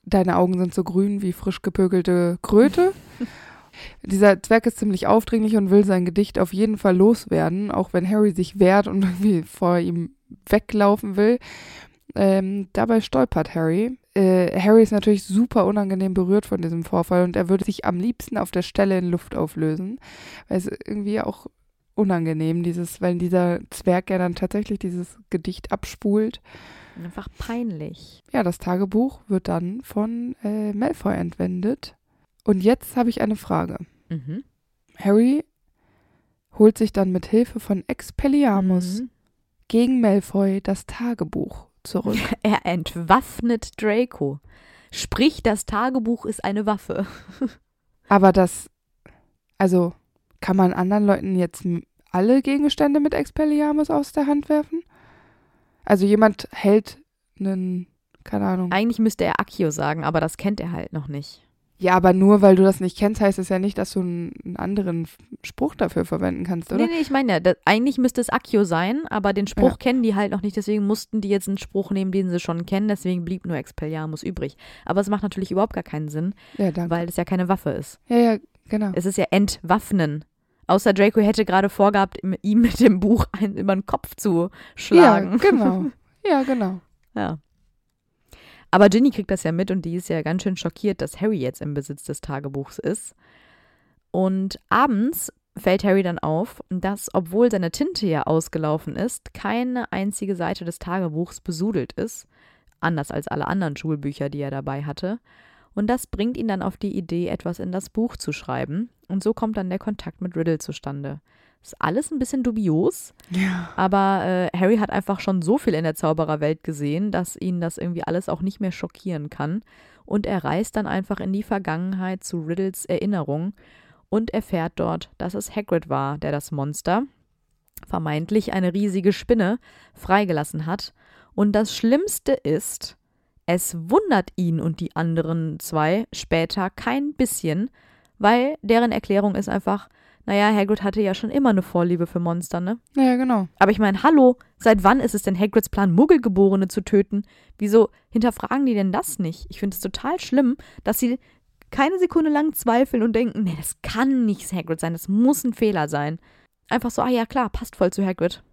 Deine Augen sind so grün wie frisch gepökelte Kröte. Dieser Zwerg ist ziemlich aufdringlich und will sein Gedicht auf jeden Fall loswerden, auch wenn Harry sich wehrt und irgendwie vor ihm weglaufen will. Ähm, dabei stolpert Harry. Äh, Harry ist natürlich super unangenehm berührt von diesem Vorfall und er würde sich am liebsten auf der Stelle in Luft auflösen. Weil es irgendwie auch unangenehm, dieses, weil dieser Zwerg ja dann tatsächlich dieses Gedicht abspult. Einfach peinlich. Ja, das Tagebuch wird dann von äh, Malfoy entwendet. Und jetzt habe ich eine Frage. Mhm. Harry holt sich dann mit Hilfe von Expelliarmus mhm gegen Malfoy das Tagebuch zurück. Er entwaffnet Draco. Sprich, das Tagebuch ist eine Waffe. Aber das, also kann man anderen Leuten jetzt alle Gegenstände mit Expelliarmus aus der Hand werfen? Also jemand hält einen, keine Ahnung. Eigentlich müsste er Accio sagen, aber das kennt er halt noch nicht. Ja, aber nur weil du das nicht kennst, heißt es ja nicht, dass du einen, anderen Spruch dafür verwenden kannst, oder? Nee, nee, ich meine ja, das, eigentlich müsste es Accio sein, aber den Spruch Ja. kennen die halt noch nicht, deswegen mussten die jetzt einen Spruch nehmen, den sie schon kennen, deswegen blieb nur Expelliarmus übrig. Aber es macht natürlich überhaupt gar keinen Sinn, Ja, weil es ja keine Waffe ist. ja, ja, genau. Es ist ja entwaffnen. Außer Draco hätte gerade vorgehabt, ihm- ihm mit dem Buch einen über den Kopf zu schlagen. Ja, genau. Ja, genau. Ja. Aber Ginny kriegt das ja mit und die ist ja ganz schön schockiert, dass Harry jetzt im Besitz des Tagebuchs ist. Und abends fällt Harry dann auf, dass, obwohl seine Tinte ja ausgelaufen ist, keine einzige Seite des Tagebuchs besudelt ist. Anders als alle anderen Schulbücher, die er dabei hatte. Und das bringt ihn dann auf die Idee, etwas in das Buch zu schreiben. Und so kommt dann der Kontakt mit Riddle zustande. Ist alles ein bisschen dubios, Ja. aber äh, Harry hat einfach schon so viel in der Zaubererwelt gesehen, dass ihn das irgendwie alles auch nicht mehr schockieren kann. Und er reist dann einfach in die Vergangenheit zu Riddles Erinnerung und erfährt dort, dass es Hagrid war, der das Monster, vermeintlich eine riesige Spinne, freigelassen hat. Und das Schlimmste ist, es wundert ihn und die anderen zwei später kein bisschen, weil deren Erklärung ist einfach, naja, Hagrid hatte ja schon immer eine Vorliebe für Monster, ne? Ja, genau. Aber ich meine, hallo, seit wann ist es denn Hagrids Plan, Muggelgeborene zu töten? Wieso hinterfragen die denn das nicht? Ich finde es total schlimm, dass sie keine Sekunde lang zweifeln und denken, nee, das kann nicht Hagrid sein, das muss ein Fehler sein. Einfach so, ah ja, klar, passt voll zu Hagrid.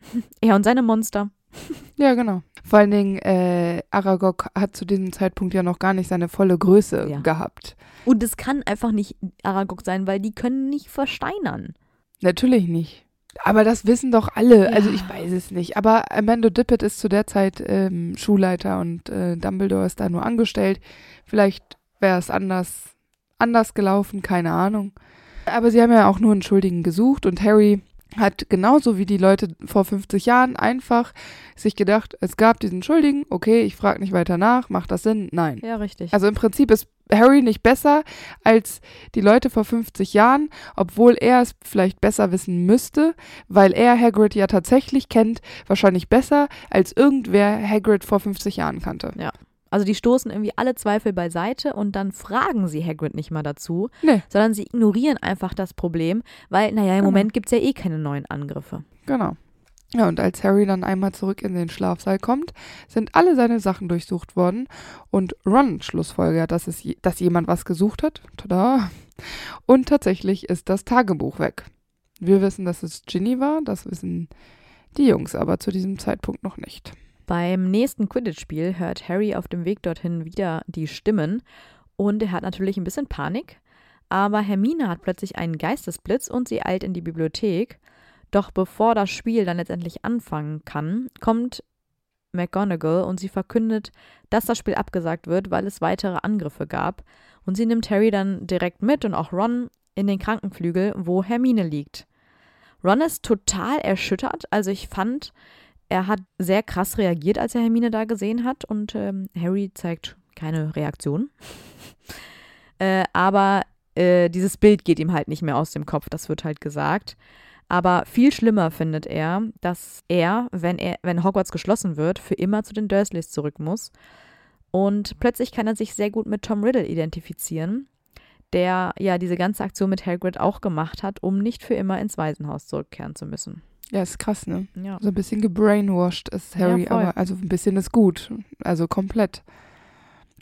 er und seine Monster. Ja, genau. Vor allen Dingen, äh, Aragog hat zu diesem Zeitpunkt ja noch gar nicht seine volle Größe Ja. gehabt. Und es kann einfach nicht Aragog sein, weil die können nicht versteinern. Natürlich nicht. Aber das wissen doch alle. Ja. Also ich weiß es nicht. Aber Amanda Dippet ist zu der Zeit ähm, Schulleiter und äh, Dumbledore ist da nur angestellt. Vielleicht wäre es anders, anders gelaufen, keine Ahnung. Aber sie haben ja auch nur einen Schuldigen gesucht und Harry hat genauso wie die Leute vor 50 Jahren einfach sich gedacht, es gab diesen Schuldigen, okay, ich frage nicht weiter nach, macht das Sinn? Nein. Ja, richtig. Also im Prinzip ist Harry nicht besser als die Leute vor 50 Jahren, obwohl er es vielleicht besser wissen müsste, weil er Hagrid ja tatsächlich kennt, wahrscheinlich besser als irgendwer Hagrid vor 50 Jahren kannte. Also die stoßen irgendwie alle Zweifel beiseite und dann fragen sie Hagrid nicht mal dazu, Nee. sondern sie ignorieren einfach das Problem, weil, naja, im Genau. Moment gibt es ja eh keine neuen Angriffe. Genau. Ja, und als Harry dann einmal zurück in den Schlafsaal kommt, sind alle seine Sachen durchsucht worden und Ron schlussfolgert, dass, es dass jemand was gesucht hat. Tada! Und tatsächlich ist das Tagebuch weg. Wir wissen, dass es Ginny war, das wissen die Jungs aber zu diesem Zeitpunkt noch nicht. Beim nächsten Quidditch-Spiel hört Harry auf dem Weg dorthin wieder die Stimmen und er hat natürlich ein bisschen Panik. Aber Hermine hat plötzlich einen Geistesblitz und sie eilt in die Bibliothek. Doch bevor das Spiel dann letztendlich anfangen kann, kommt McGonagall und sie verkündet, dass das Spiel abgesagt wird, weil es weitere Angriffe gab. Und sie nimmt Harry dann direkt mit und auch Ron in den Krankenflügel, wo Hermine liegt. Ron ist total erschüttert. Also ich fand, er hat sehr krass reagiert, als er Hermine da gesehen hat und ähm, Harry zeigt keine Reaktion. äh, aber äh, dieses Bild geht ihm halt nicht mehr aus dem Kopf, das wird halt gesagt. Aber viel schlimmer findet er, dass er, wenn er, wenn Hogwarts geschlossen wird, für immer zu den Dursleys zurück muss. Und plötzlich kann er sich sehr gut mit Tom Riddle identifizieren, der ja diese ganze Aktion mit Hagrid auch gemacht hat, um nicht für immer ins Waisenhaus zurückkehren zu müssen. Ja, ist krass, ne? Ja. So ein bisschen gebrainwashed ist Harry, Ja, aber also ein bisschen ist gut. Also komplett.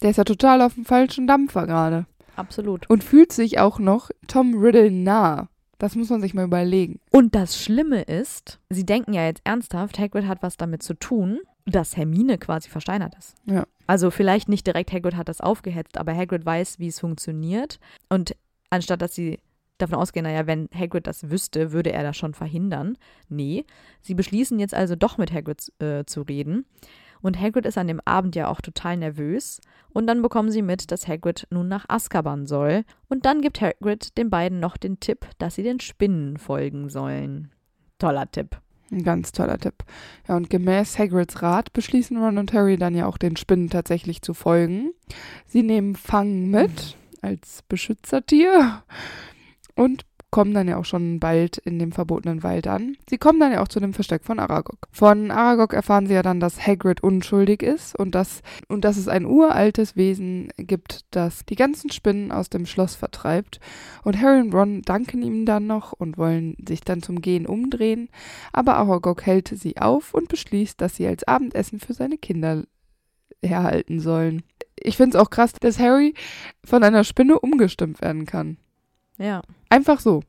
Der ist ja total auf dem falschen Dampfer gerade. Absolut. Und fühlt sich auch noch Tom Riddle nah. Das muss man sich mal überlegen. Und das Schlimme ist, sie denken ja jetzt ernsthaft, Hagrid hat was damit zu tun, dass Hermine quasi versteinert ist. Ja. Also vielleicht nicht direkt Hagrid hat das aufgehetzt, aber Hagrid weiß, wie es funktioniert. Und anstatt dass sie davon ausgehen, naja, wenn Hagrid das wüsste, würde er das schon verhindern. Nee, sie beschließen jetzt also doch mit Hagrid äh, zu reden. Und Hagrid ist an dem Abend ja auch total nervös. Und dann bekommen sie mit, dass Hagrid nun nach Azkaban soll. Und dann gibt Hagrid den beiden noch den Tipp, dass sie den Spinnen folgen sollen. Toller Tipp. Ein ganz toller Tipp. Ja, und gemäß Hagrids Rat beschließen Ron und Harry dann ja auch den Spinnen tatsächlich zu folgen. Sie nehmen Fang mit als Beschützertier und kommen dann ja auch schon bald in dem verbotenen Wald an. Sie kommen dann ja auch zu dem Versteck von Aragog. Von Aragog erfahren sie ja dann, dass Hagrid unschuldig ist und dass, und dass es ein uraltes Wesen gibt, das die ganzen Spinnen aus dem Schloss vertreibt. Und Harry und Ron danken ihm dann noch und wollen sich dann zum Gehen umdrehen. Aber Aragog hält sie auf und beschließt, dass sie als Abendessen für seine Kinder herhalten sollen. Ich finde es auch krass, dass Harry von einer Spinne umgestimmt werden kann. Ja. Einfach so.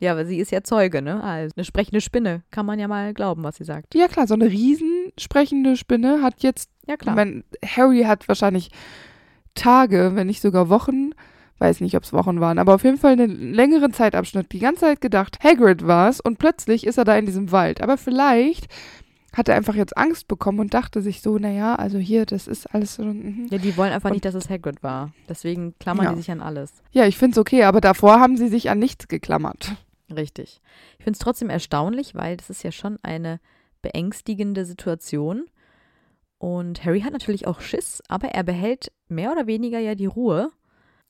Ja, aber sie ist ja Zeuge, ne? Also eine sprechende Spinne. Kann man ja mal glauben, was sie sagt. Ja, klar, so eine riesensprechende Spinne hat jetzt. Ja, klar. Mein, Harry hat wahrscheinlich Tage, wenn nicht sogar Wochen, weiß nicht, ob es Wochen waren, aber auf jeden Fall einen längeren Zeitabschnitt, die ganze Zeit gedacht, Hagrid war es und plötzlich ist er da in diesem Wald. Aber vielleicht hat er einfach jetzt Angst bekommen und dachte sich so, naja, also hier, das ist alles so. Mhm. Ja, die wollen einfach Und- nicht, dass es Hagrid war. Deswegen klammern Ja. die sich an alles. Ja, ich finde es okay, aber davor haben sie sich an nichts geklammert. Richtig. Ich finde es trotzdem erstaunlich, weil das ist ja schon eine beängstigende Situation. Und Harry hat natürlich auch Schiss, aber er behält mehr oder weniger ja die Ruhe.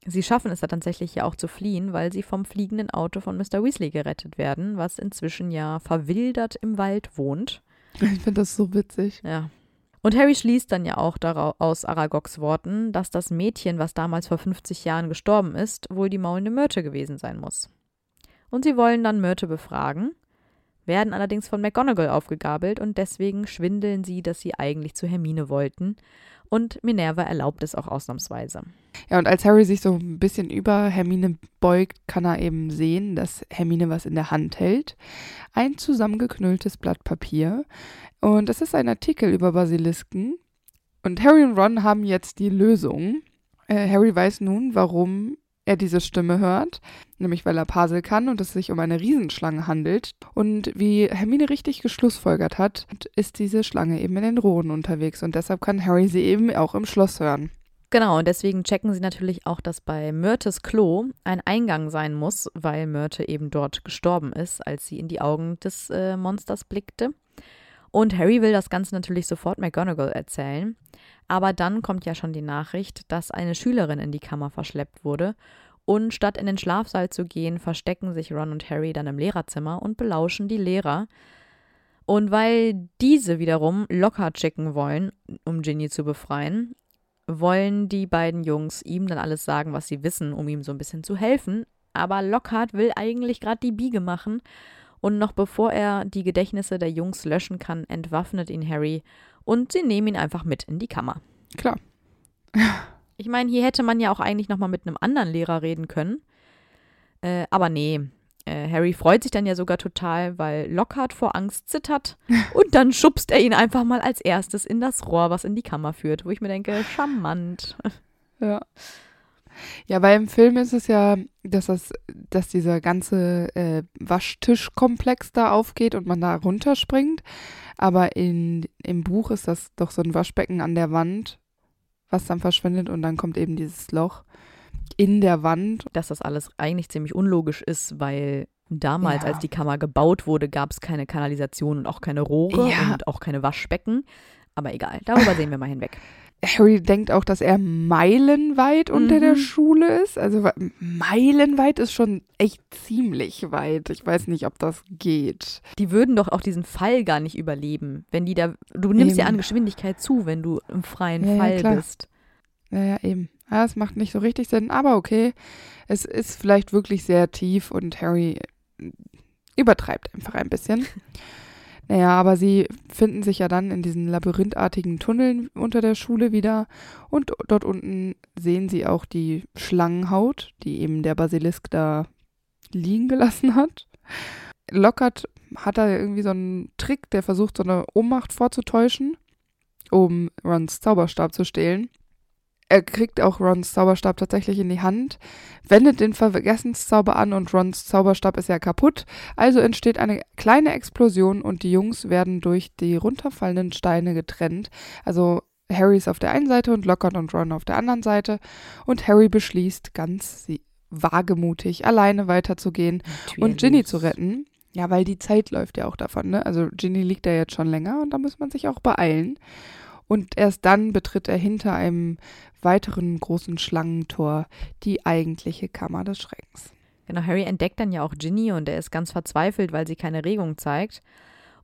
Sie schaffen es da tatsächlich ja auch zu fliehen, weil sie vom fliegenden Auto von Mr. Weasley gerettet werden, was inzwischen ja verwildert im Wald wohnt. Ich finde das so witzig. Ja. Und Harry schließt dann ja auch darau- aus Aragogs Worten, dass das Mädchen, was damals vor 50 Jahren gestorben ist, wohl die maulende Myrte gewesen sein muss. Und sie wollen dann Myrte befragen, werden allerdings von McGonagall aufgegabelt und deswegen schwindeln sie, dass sie eigentlich zu Hermine wollten. Und Minerva erlaubt es auch ausnahmsweise. Ja, und als Harry sich so ein bisschen über Hermine beugt, kann er eben sehen, dass Hermine was in der Hand hält. Ein zusammengeknülltes Blatt Papier. Und es ist ein Artikel über Basilisken. Und Harry und Ron haben jetzt die Lösung. Äh, Harry weiß nun, warum er diese Stimme hört, nämlich weil er Pasel kann und es sich um eine Riesenschlange handelt. Und wie Hermine richtig geschlussfolgert hat, ist diese Schlange eben in den Rohren unterwegs und deshalb kann Harry sie eben auch im Schloss hören. Genau, und deswegen checken sie natürlich auch, dass bei Myrtes Klo ein Eingang sein muss, weil Myrte eben dort gestorben ist, als sie in die Augen des äh, Monsters blickte. Und Harry will das Ganze natürlich sofort McGonagall erzählen. Aber dann kommt ja schon die Nachricht, dass eine Schülerin in die Kammer verschleppt wurde. Und statt in den Schlafsaal zu gehen, verstecken sich Ron und Harry dann im Lehrerzimmer und belauschen die Lehrer. Und weil diese wiederum locker checken wollen, um Ginny zu befreien, wollen die beiden Jungs ihm dann alles sagen, was sie wissen, um ihm so ein bisschen zu helfen. Aber Lockhart will eigentlich gerade die Biege machen. Und noch bevor er die Gedächtnisse der Jungs löschen kann, entwaffnet ihn Harry und sie nehmen ihn einfach mit in die Kammer. Klar. Ich meine, hier hätte man ja auch eigentlich nochmal mit einem anderen Lehrer reden können. Äh, aber nee. Äh, Harry freut sich dann ja sogar total, weil Lockhart vor Angst zittert. Und dann schubst er ihn einfach mal als erstes in das Rohr, was in die Kammer führt. Wo ich mir denke, charmant. Ja. Ja, weil im Film ist es ja, dass das, dass dieser ganze äh, Waschtischkomplex da aufgeht und man da runterspringt. Aber in, im Buch ist das doch so ein Waschbecken an der Wand, was dann verschwindet und dann kommt eben dieses Loch in der Wand. dass das alles eigentlich ziemlich unlogisch ist, weil damals, Ja. als die Kammer gebaut wurde, gab es keine Kanalisation und auch keine Rohre Ja. und auch keine Waschbecken. Aber egal, darüber sehen wir mal hinweg. Harry denkt auch, dass er meilenweit unter der Mhm. Schule ist. Also meilenweit ist schon echt ziemlich weit. Ich weiß nicht, ob das geht. Die würden doch auch diesen Fall gar nicht überleben, wenn die da. Du nimmst ja Eben. an Geschwindigkeit zu, wenn du im freien Ja, ja, Fall klar. bist. Ja, ja, eben. Ja, es macht nicht so richtig Sinn, aber okay. Es ist vielleicht wirklich sehr tief und Harry äh, übertreibt einfach ein bisschen. naja, aber sie finden sich ja dann in diesen labyrinthartigen Tunneln unter der Schule wieder und dort unten sehen sie auch die Schlangenhaut, die eben der Basilisk da liegen gelassen hat. Lockhart hat da irgendwie so einen Trick, der versucht, so eine Ohnmacht vorzutäuschen, um Rons Zauberstab zu stehlen. Er kriegt auch Rons Zauberstab tatsächlich in die Hand, wendet den Vergessenszauber an und Rons Zauberstab ist ja kaputt. Also entsteht eine kleine Explosion und die Jungs werden durch die runterfallenden Steine getrennt. Also Harry ist auf der einen Seite und Lockhart und Ron auf der anderen Seite. Und Harry beschließt ganz wagemutig, alleine weiterzugehen und Ginny zu retten. Ja, weil die Zeit läuft ja auch davon, ne? Also Ginny liegt da jetzt schon länger und da muss man sich auch beeilen. Und erst dann betritt er hinter einem weiteren großen Schlangentor die eigentliche Kammer des Schreckens. Genau, Harry entdeckt dann ja auch Ginny und er ist ganz verzweifelt, weil sie keine Regung zeigt.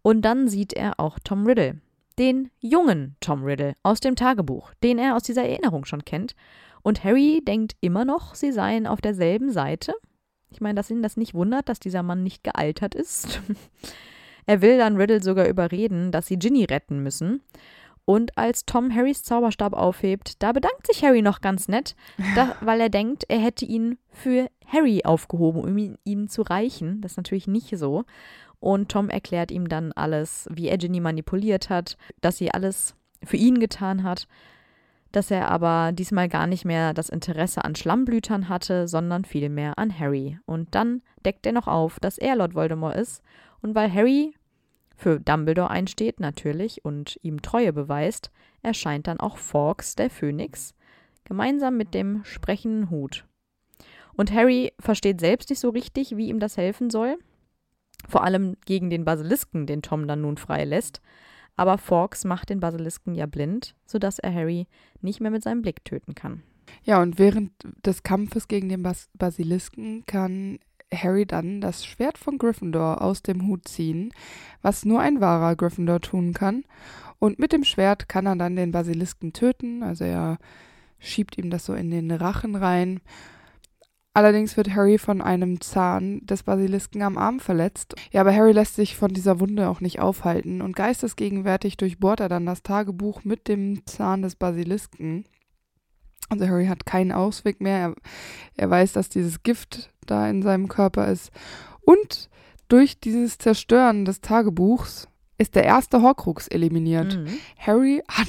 Und dann sieht er auch Tom Riddle, den jungen Tom Riddle aus dem Tagebuch, den er aus dieser Erinnerung schon kennt. Und Harry denkt immer noch, sie seien auf derselben Seite. Ich meine, dass ihn das nicht wundert, dass dieser Mann nicht gealtert ist. er will dann Riddle sogar überreden, dass sie Ginny retten müssen. Und als Tom Harrys Zauberstab aufhebt, da bedankt sich Harry noch ganz nett, da, weil er denkt, er hätte ihn für Harry aufgehoben, um ihn, ihm zu reichen. Das ist natürlich nicht so. Und Tom erklärt ihm dann alles, wie er Ginny manipuliert hat, dass sie alles für ihn getan hat, dass er aber diesmal gar nicht mehr das Interesse an Schlammblütern hatte, sondern vielmehr an Harry. Und dann deckt er noch auf, dass er Lord Voldemort ist. Und weil Harry für Dumbledore einsteht, natürlich, und ihm Treue beweist, erscheint dann auch Fawkes, der Phönix, gemeinsam mit dem sprechenden Hut. Und Harry versteht selbst nicht so richtig, wie ihm das helfen soll. Vor allem gegen den Basilisken, den Tom dann nun freilässt. Aber Fawkes macht den Basilisken ja blind, sodass er Harry nicht mehr mit seinem Blick töten kann. Ja, und während des Kampfes gegen den Bas Basilisken kann Harry dann das Schwert von Gryffindor aus dem Hut ziehen, was nur ein wahrer Gryffindor tun kann. Und mit dem Schwert kann er dann den Basilisken töten, also er schiebt ihm das so in den Rachen rein. Allerdings wird Harry von einem Zahn des Basilisken am Arm verletzt. Ja, aber Harry lässt sich von dieser Wunde auch nicht aufhalten und geistesgegenwärtig durchbohrt er dann das Tagebuch mit dem Zahn des Basilisken. Also Harry hat keinen Ausweg mehr. Er, er weiß, dass dieses Gift da in seinem Körper ist. Und durch dieses Zerstören des Tagebuchs ist der erste Horcrux eliminiert. Mhm. Harry hat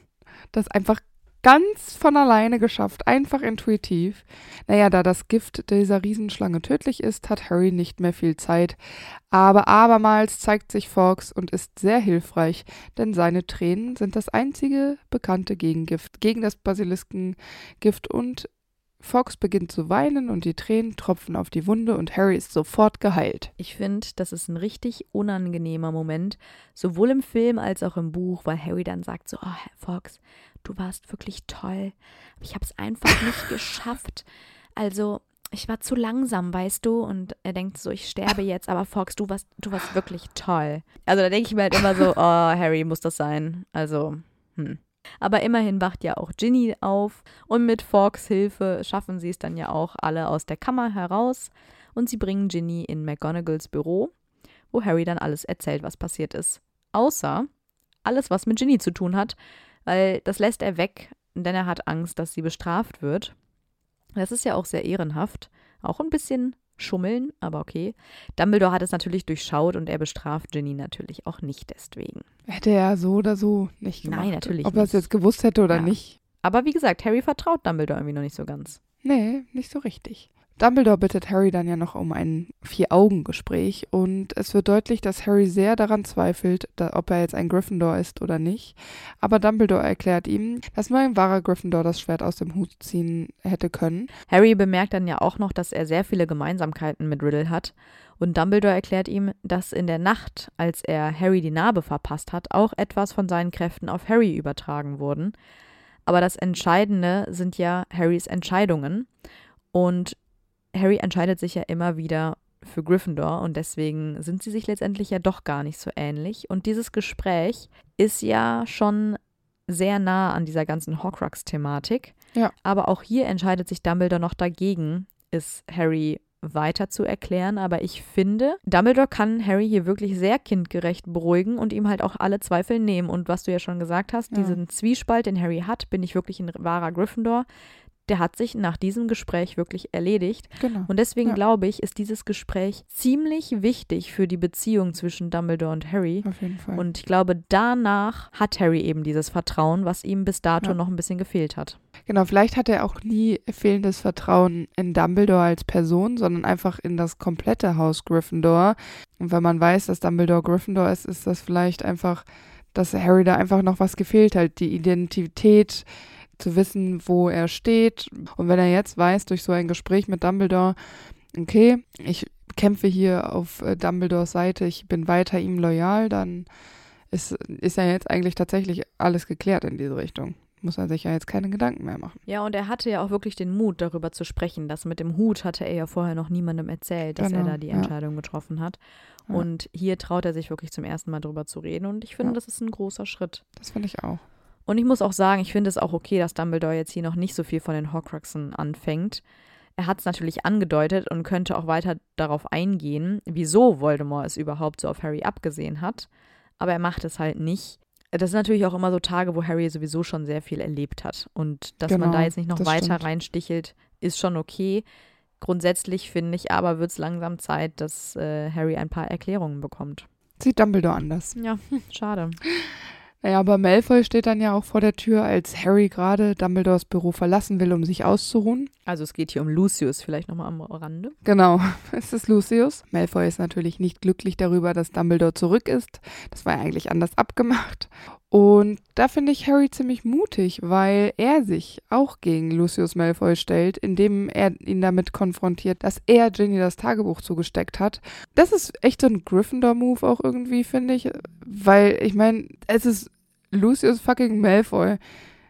das einfach ganz von alleine geschafft, einfach intuitiv. Naja, da das Gift dieser Riesenschlange tödlich ist, hat Harry nicht mehr viel Zeit. Aber abermals zeigt sich Fawkes und ist sehr hilfreich, denn seine Tränen sind das einzige bekannte Gegengift gegen das Basiliskengift und Fox beginnt zu weinen und die Tränen tropfen auf die Wunde und Harry ist sofort geheilt. Ich finde, das ist ein richtig unangenehmer Moment, sowohl im Film als auch im Buch, weil Harry dann sagt so, oh, Herr Fox, du warst wirklich toll, aber ich habe es einfach nicht geschafft. Also, ich war zu langsam, weißt du? Und er denkt so, ich sterbe jetzt, aber Fox, du warst, du warst wirklich toll. Also da denke ich mir halt immer so, oh, Harry muss das sein. Also, hm. Aber immerhin wacht ja auch Ginny auf und mit Fawkes Hilfe schaffen sie es dann ja auch alle aus der Kammer heraus und sie bringen Ginny in McGonagalls Büro, wo Harry dann alles erzählt, was passiert ist. Außer alles, was mit Ginny zu tun hat, weil das lässt er weg, denn er hat Angst, dass sie bestraft wird. Das ist ja auch sehr ehrenhaft, auch ein bisschen schummeln, aber okay. Dumbledore hat es natürlich durchschaut und er bestraft Ginny natürlich auch nicht deswegen. Hätte er so oder so nicht gemacht. Nein, natürlich Ob er es jetzt gewusst hätte oder Ja. nicht. Aber wie gesagt, Harry vertraut Dumbledore irgendwie noch nicht so ganz. Nee, nicht so richtig. Dumbledore bittet Harry dann ja noch um ein Vier-Augen-Gespräch und es wird deutlich, dass Harry sehr daran zweifelt, da, ob er jetzt ein Gryffindor ist oder nicht. Aber Dumbledore erklärt ihm, dass nur ein wahrer Gryffindor das Schwert aus dem Hut ziehen hätte können. Harry bemerkt dann ja auch noch, dass er sehr viele Gemeinsamkeiten mit Riddle hat. Und Dumbledore erklärt ihm, dass in der Nacht, als er Harry die Narbe verpasst hat, auch etwas von seinen Kräften auf Harry übertragen wurden. Aber das Entscheidende sind ja Harrys Entscheidungen. Und Harry entscheidet sich ja immer wieder für Gryffindor und deswegen sind sie sich letztendlich ja doch gar nicht so ähnlich. Und dieses Gespräch ist ja schon sehr nah an dieser ganzen Horcrux-Thematik. Ja. Aber auch hier entscheidet sich Dumbledore noch dagegen, es Harry weiter zu erklären. Aber ich finde, Dumbledore kann Harry hier wirklich sehr kindgerecht beruhigen und ihm halt auch alle Zweifel nehmen. Und was du ja schon gesagt hast, Ja. diesen Zwiespalt, den Harry hat, bin ich wirklich ein wahrer Gryffindor, der hat sich nach diesem Gespräch wirklich erledigt. Genau. Und deswegen Ja. glaube ich, ist dieses Gespräch ziemlich wichtig für die Beziehung zwischen Dumbledore und Harry. Auf jeden Fall. Und ich glaube, danach hat Harry eben dieses Vertrauen, was ihm bis dato Ja. noch ein bisschen gefehlt hat. Genau, vielleicht hat er auch nie fehlendes Vertrauen in Dumbledore als Person, sondern einfach in das komplette Haus Gryffindor. Und wenn man weiß, dass Dumbledore Gryffindor ist, ist das vielleicht einfach, dass Harry da einfach noch was gefehlt hat. Die Identität, zu wissen, wo er steht. Und wenn er jetzt weiß, durch so ein Gespräch mit Dumbledore, okay, ich kämpfe hier auf äh, Dumbledores Seite, ich bin weiter ihm loyal, dann ist, ist ja jetzt eigentlich tatsächlich alles geklärt in diese Richtung. Muss er sich ja jetzt keine Gedanken mehr machen. Ja, und er hatte ja auch wirklich den Mut, darüber zu sprechen. Das mit dem Hut hatte er ja vorher noch niemandem erzählt, dass Genau, er da die ja. Entscheidung getroffen hat. Ja. Und hier traut er sich wirklich zum ersten Mal drüber zu reden. Und ich finde, Ja. das ist ein großer Schritt. Das finde ich auch. Und ich muss auch sagen, ich finde es auch okay, dass Dumbledore jetzt hier noch nicht so viel von den Horcruxen anfängt. Er hat es natürlich angedeutet und könnte auch weiter darauf eingehen, wieso Voldemort es überhaupt so auf Harry abgesehen hat. Aber er macht es halt nicht. Das sind natürlich auch immer so Tage, wo Harry sowieso schon sehr viel erlebt hat. Und dass man Genau, da jetzt nicht noch weiter stimmt. reinstichelt, ist schon okay. Grundsätzlich finde ich aber, wird es langsam Zeit, dass äh, Harry ein paar Erklärungen bekommt. Sieht Dumbledore anders. Ja, schade. Naja, aber Malfoy steht dann ja auch vor der Tür, als Harry gerade Dumbledores Büro verlassen will, um sich auszuruhen. Also es geht hier um Lucius, vielleicht nochmal am Rande. Genau, es ist Lucius. Malfoy ist natürlich nicht glücklich darüber, dass Dumbledore zurück ist. Das war ja eigentlich anders abgemacht. Und da finde ich Harry ziemlich mutig, weil er sich auch gegen Lucius Malfoy stellt, indem er ihn damit konfrontiert, dass er Ginny das Tagebuch zugesteckt hat. Das ist echt so ein Gryffindor-Move auch irgendwie, finde ich. Weil, ich meine, es ist Lucius fucking Malfoy.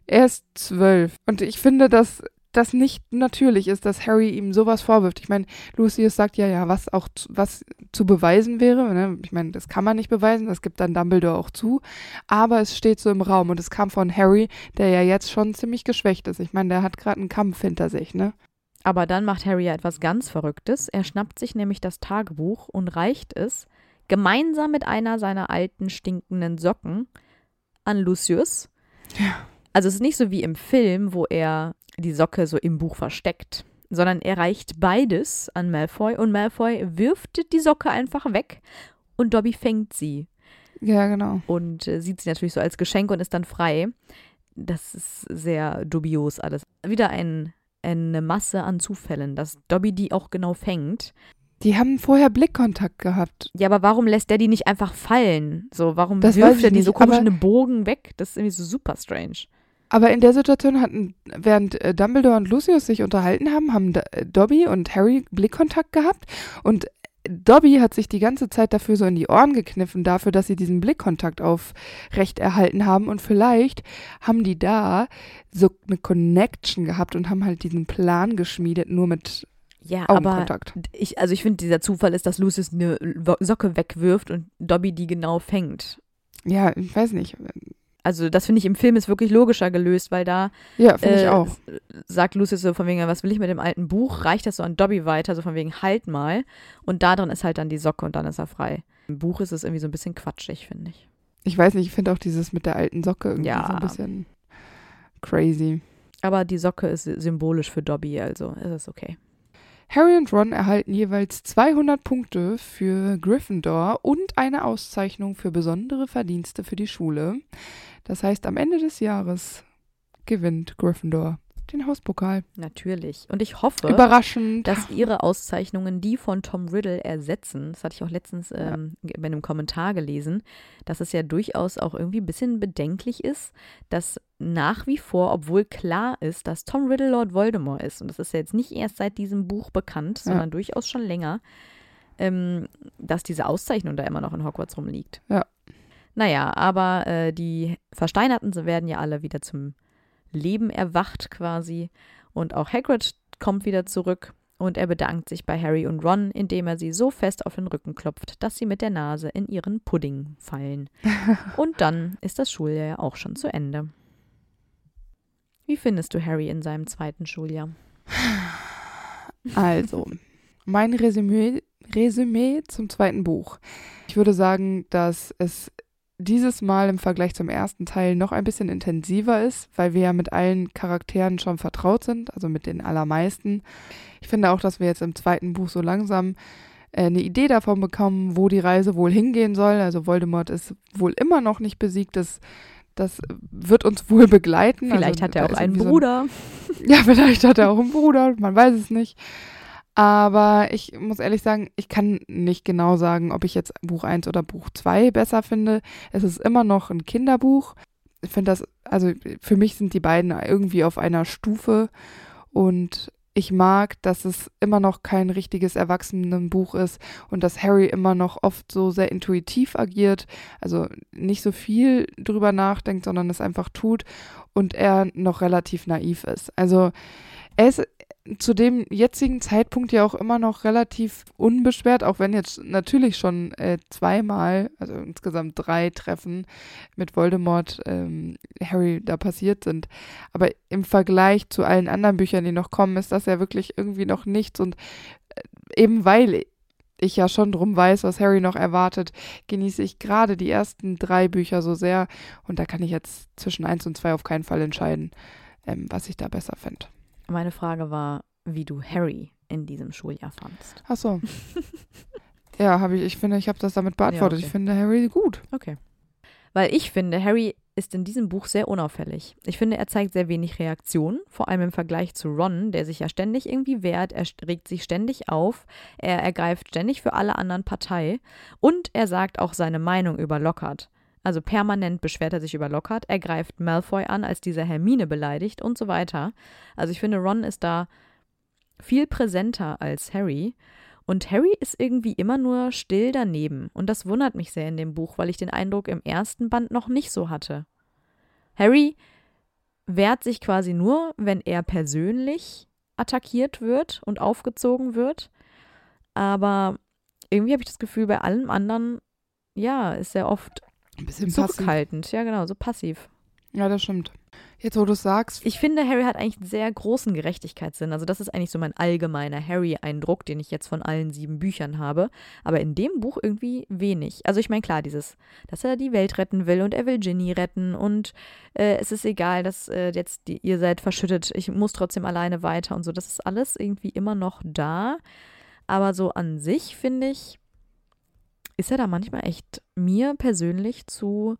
Er ist zwölf. Und ich finde, dass das nicht natürlich ist, dass Harry ihm sowas vorwirft. Ich meine, Lucius sagt ja, ja, was auch zu, was zu beweisen wäre. Ne? Ich meine, das kann man nicht beweisen, das gibt dann Dumbledore auch zu. Aber es steht so im Raum und es kam von Harry, der ja jetzt schon ziemlich geschwächt ist. Ich meine, der hat gerade einen Kampf hinter sich, ne? Aber dann macht Harry ja etwas ganz Verrücktes. Er schnappt sich nämlich das Tagebuch und reicht es gemeinsam mit einer seiner alten stinkenden Socken an Lucius. Ja. Also es ist nicht so wie im Film, wo er die Socke so im Buch versteckt, sondern er reicht beides an Malfoy und Malfoy wirft die Socke einfach weg und Dobby fängt sie Ja, genau. und äh, sieht sie natürlich so als Geschenk und ist dann frei. Das ist sehr dubios alles. Wieder ein, eine Masse an Zufällen, dass Dobby die auch genau fängt. Die haben vorher Blickkontakt gehabt. Ja, aber warum lässt der die nicht einfach fallen? So, warum Das wirft er die so komisch in den Bogen weg? Das ist irgendwie so super strange. Aber in der Situation hatten, während äh, Dumbledore und Lucius sich unterhalten haben, haben äh, Dobby und Harry Blickkontakt gehabt und Dobby hat sich die ganze Zeit dafür so in die Ohren gekniffen, dafür, dass sie diesen Blickkontakt aufrecht erhalten haben. Und vielleicht haben die da so eine Connection gehabt und haben halt diesen Plan geschmiedet, nur mit Ja, aber Augenkontakt. ich, also ich finde, dieser Zufall ist, dass Lucius eine Socke wegwirft und Dobby die genau fängt. Ja, ich weiß nicht. Also das finde ich im Film ist wirklich logischer gelöst, weil da Ja, äh, ich auch. s- sagt Lucius so von wegen, was will ich mit dem alten Buch? Reicht das so an Dobby weiter, so von wegen, halt mal. Und da drin ist halt dann die Socke und dann ist er frei. Im Buch ist es irgendwie so ein bisschen quatschig, finde ich. Ich weiß nicht, ich finde auch dieses mit der alten Socke irgendwie Ja. so ein bisschen crazy. Aber die Socke ist symbolisch für Dobby, also ist es okay. Harry und Ron erhalten jeweils 200 Punkte für Gryffindor und eine Auszeichnung für besondere Verdienste für die Schule. Das heißt, am Ende des Jahres gewinnt Gryffindor den Hauspokal. Natürlich. Und ich hoffe, Überraschend. dass ihre Auszeichnungen die von Tom Riddle ersetzen. Das hatte ich auch letztens ähm, bei einem Kommentar gelesen, dass es ja durchaus auch irgendwie ein bisschen bedenklich ist, dass nach wie vor, obwohl klar ist, dass Tom Riddle Lord Voldemort ist, und das ist ja jetzt nicht erst seit diesem Buch bekannt, Ja. sondern durchaus schon länger, ähm, dass diese Auszeichnung da immer noch in Hogwarts rumliegt. Ja. Naja, aber äh, die Versteinerten werden ja alle wieder zum Leben erwacht quasi. Und auch Hagrid kommt wieder zurück und er bedankt sich bei Harry und Ron, indem er sie so fest auf den Rücken klopft, dass sie mit der Nase in ihren Pudding fallen. und dann ist das Schuljahr ja auch schon zu Ende. Wie findest du Harry in seinem zweiten Schuljahr? Also, mein Resümee, Resümee zum zweiten Buch. Ich würde sagen, dass es dieses Mal im Vergleich zum ersten Teil noch ein bisschen intensiver ist, weil wir ja mit allen Charakteren schon vertraut sind, also mit den allermeisten. Ich finde auch, dass wir jetzt im zweiten Buch so langsam äh, eine Idee davon bekommen, wo die Reise wohl hingehen soll. Also Voldemort ist wohl immer noch nicht besiegt. Das, das wird uns wohl begleiten. Vielleicht also, hat er auch einen irgendwie so ein- Bruder. ja, vielleicht hat er auch einen Bruder, man weiß es nicht. Aber ich muss ehrlich sagen, ich kann nicht genau sagen, ob ich jetzt Buch 1 oder Buch 2 besser finde. Es ist immer noch ein Kinderbuch. Ich finde das, also für mich sind die beiden irgendwie auf einer Stufe und ich mag, dass es immer noch kein richtiges Erwachsenenbuch ist und dass Harry immer noch oft so sehr intuitiv agiert, also nicht so viel drüber nachdenkt, sondern es einfach tut und er noch relativ naiv ist. Also er ist zu dem jetzigen Zeitpunkt ja auch immer noch relativ unbeschwert, auch wenn jetzt natürlich schon äh, zweimal, also insgesamt drei Treffen mit Voldemort ähm, Harry da passiert sind. Aber im Vergleich zu allen anderen Büchern, die noch kommen, ist das ja wirklich irgendwie noch nichts. Und äh, eben weil ich ja schon drum weiß, was Harry noch erwartet, genieße ich gerade die ersten drei Bücher so sehr. Und da kann ich jetzt zwischen eins und zwei auf keinen Fall entscheiden, ähm, was ich da besser fände. Meine Frage war, wie du Harry in diesem Schuljahr fandst. Ach so. ja, habe ich. Ich finde, ich habe das damit beantwortet. Ja, okay. Ich finde Harry gut. Okay. Weil ich finde, Harry ist in diesem Buch sehr unauffällig. Ich finde, er zeigt sehr wenig Reaktion, vor allem im Vergleich zu Ron, der sich ja ständig irgendwie wehrt, er regt sich ständig auf, er ergreift ständig für alle anderen Partei und er sagt auch seine Meinung über Lockhart. Also permanent beschwert er sich über Lockhart, er greift Malfoy an, als dieser Hermine beleidigt und so weiter. Also ich finde, Ron ist da viel präsenter als Harry. Und Harry ist irgendwie immer nur still daneben. Und das wundert mich sehr in dem Buch, weil ich den Eindruck im ersten Band noch nicht so hatte. Harry wehrt sich quasi nur, wenn er persönlich attackiert wird und aufgezogen wird. Aber irgendwie habe ich das Gefühl, bei allem anderen, ja, ist er oft ein bisschen zurückhaltend. Passiv. Ja, genau, so passiv. Ja, das stimmt. Jetzt, wo du sagst. Ich finde, Harry hat eigentlich einen sehr großen Gerechtigkeitssinn. Also, das ist eigentlich so mein allgemeiner Harry-Eindruck, den ich jetzt von allen sieben Büchern habe. Aber in dem Buch irgendwie wenig. Also, ich meine, klar, dieses, dass er die Welt retten will und er will Ginny retten und äh, es ist egal, dass äh, jetzt die, ihr seid verschüttet, ich muss trotzdem alleine weiter und so. Das ist alles irgendwie immer noch da. Aber so an sich, finde ich, ist er da manchmal echt mir persönlich zu